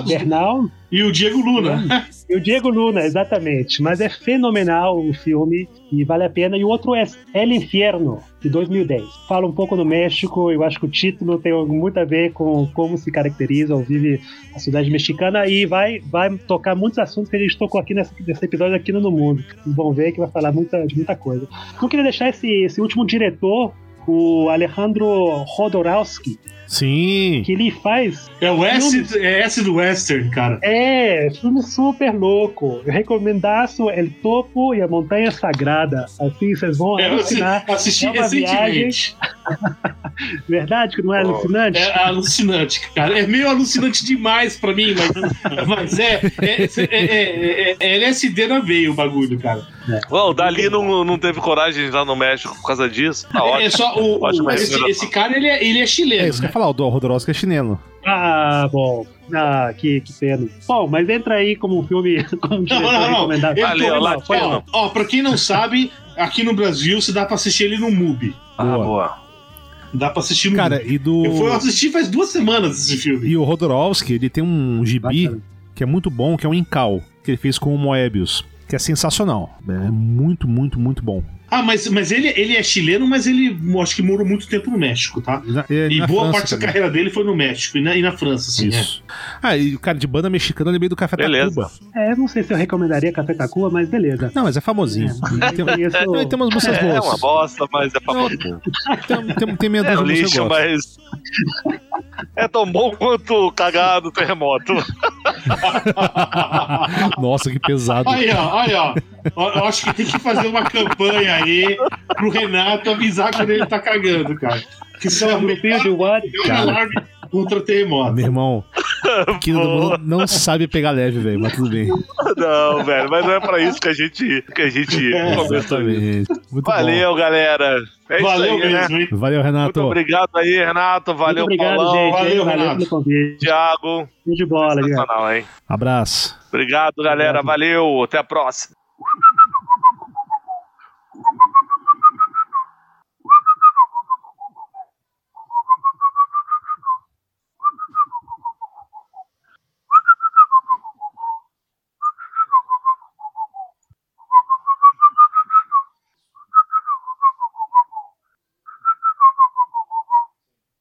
Bernal. E o Diego Luna. E o Diego Luna, exatamente. Mas é fenomenal o filme e vale a pena. E o outro é El Infierno, de 2010. Fala um pouco do México, eu acho que o título tem muito a ver com como se caracteriza ou vive a cidade mexicana e vai, vai tocar muitos assuntos que a gente tocou aqui nesse, nesse episódio aqui no Mundo. Vocês vão ver que vai falar muita, de muita coisa. Não queria deixar esse, esse último diretor o Alejandro Rodorowski. Sim. Que ele faz. É o S, é S do Western, cara. É, filme super louco. Eu recomendaço El Topo e a Montanha Sagrada. Assim, vocês vão é, alucinar. Assisti é recentemente. Verdade que não é alucinante? É alucinante, cara. É meio alucinante demais pra mim, mas, mas é, é, é, é, LSD na veia o bagulho, cara. Bom, o Dali não, não teve coragem de ir lá no México por causa disso. Tá ótimo. É só o, o esse, esse, cara, ele é, ele é chileno. É isso que eu falar, o Rodorowski é chileno. Ah, bom. Ah, que, que pena. Bom, mas entra aí como um filme como não, não, não. Valeu, Ó, ó, pra quem não sabe, aqui no Brasil se dá pra assistir ele no MUBI. Ah, boa. boa. Dá pra assistir no Cara, e do... Eu fui assistir faz duas semanas esse filme. E o Rodorowski, ele tem um gibi Bacana. que é muito bom, que é um Incal, que ele fez com o Moebius, que é sensacional. É muito, muito, muito bom. Ah, mas, mas ele, ele é chileno, mas ele acho que morou muito tempo no México, tá? Na, e, e boa França parte também. da carreira dele foi no México e na, e na França, assim. Isso. É. Ah, e o cara de banda mexicana lembrei do Café beleza. Tacuba. É, não sei se eu recomendaria Café Tacuba, mas beleza. Não, mas é famosinho. É, tem, tem, tem, umas músicas boas. É uma bosta, mas é famosinho. Tem, tem, tem meia é um lixo, mas. É tão bom quanto cagar do terremoto. Nossa, que pesado. Aí, ó, aí, ó. Eu acho que tem que fazer uma campanha aí pro Renato avisar quando ele tá cagando, cara. Que isso é um alarme contra terremoto. Meu irmão, que não, não sabe pegar leve, velho, mas tudo bem. Não, velho, mas não é pra isso que a gente, que a gente é, Exatamente. Muito Valeu, bom. galera. É valeu aí, mesmo, né? Valeu, Renato. Muito obrigado aí, Renato. Valeu, Muito obrigado, Paulão. Gente, valeu, valeu Renato. Thiago. Tudo de bola, Sensacional, hein? Abraço. Obrigado, galera. Valeu. Até a próxima.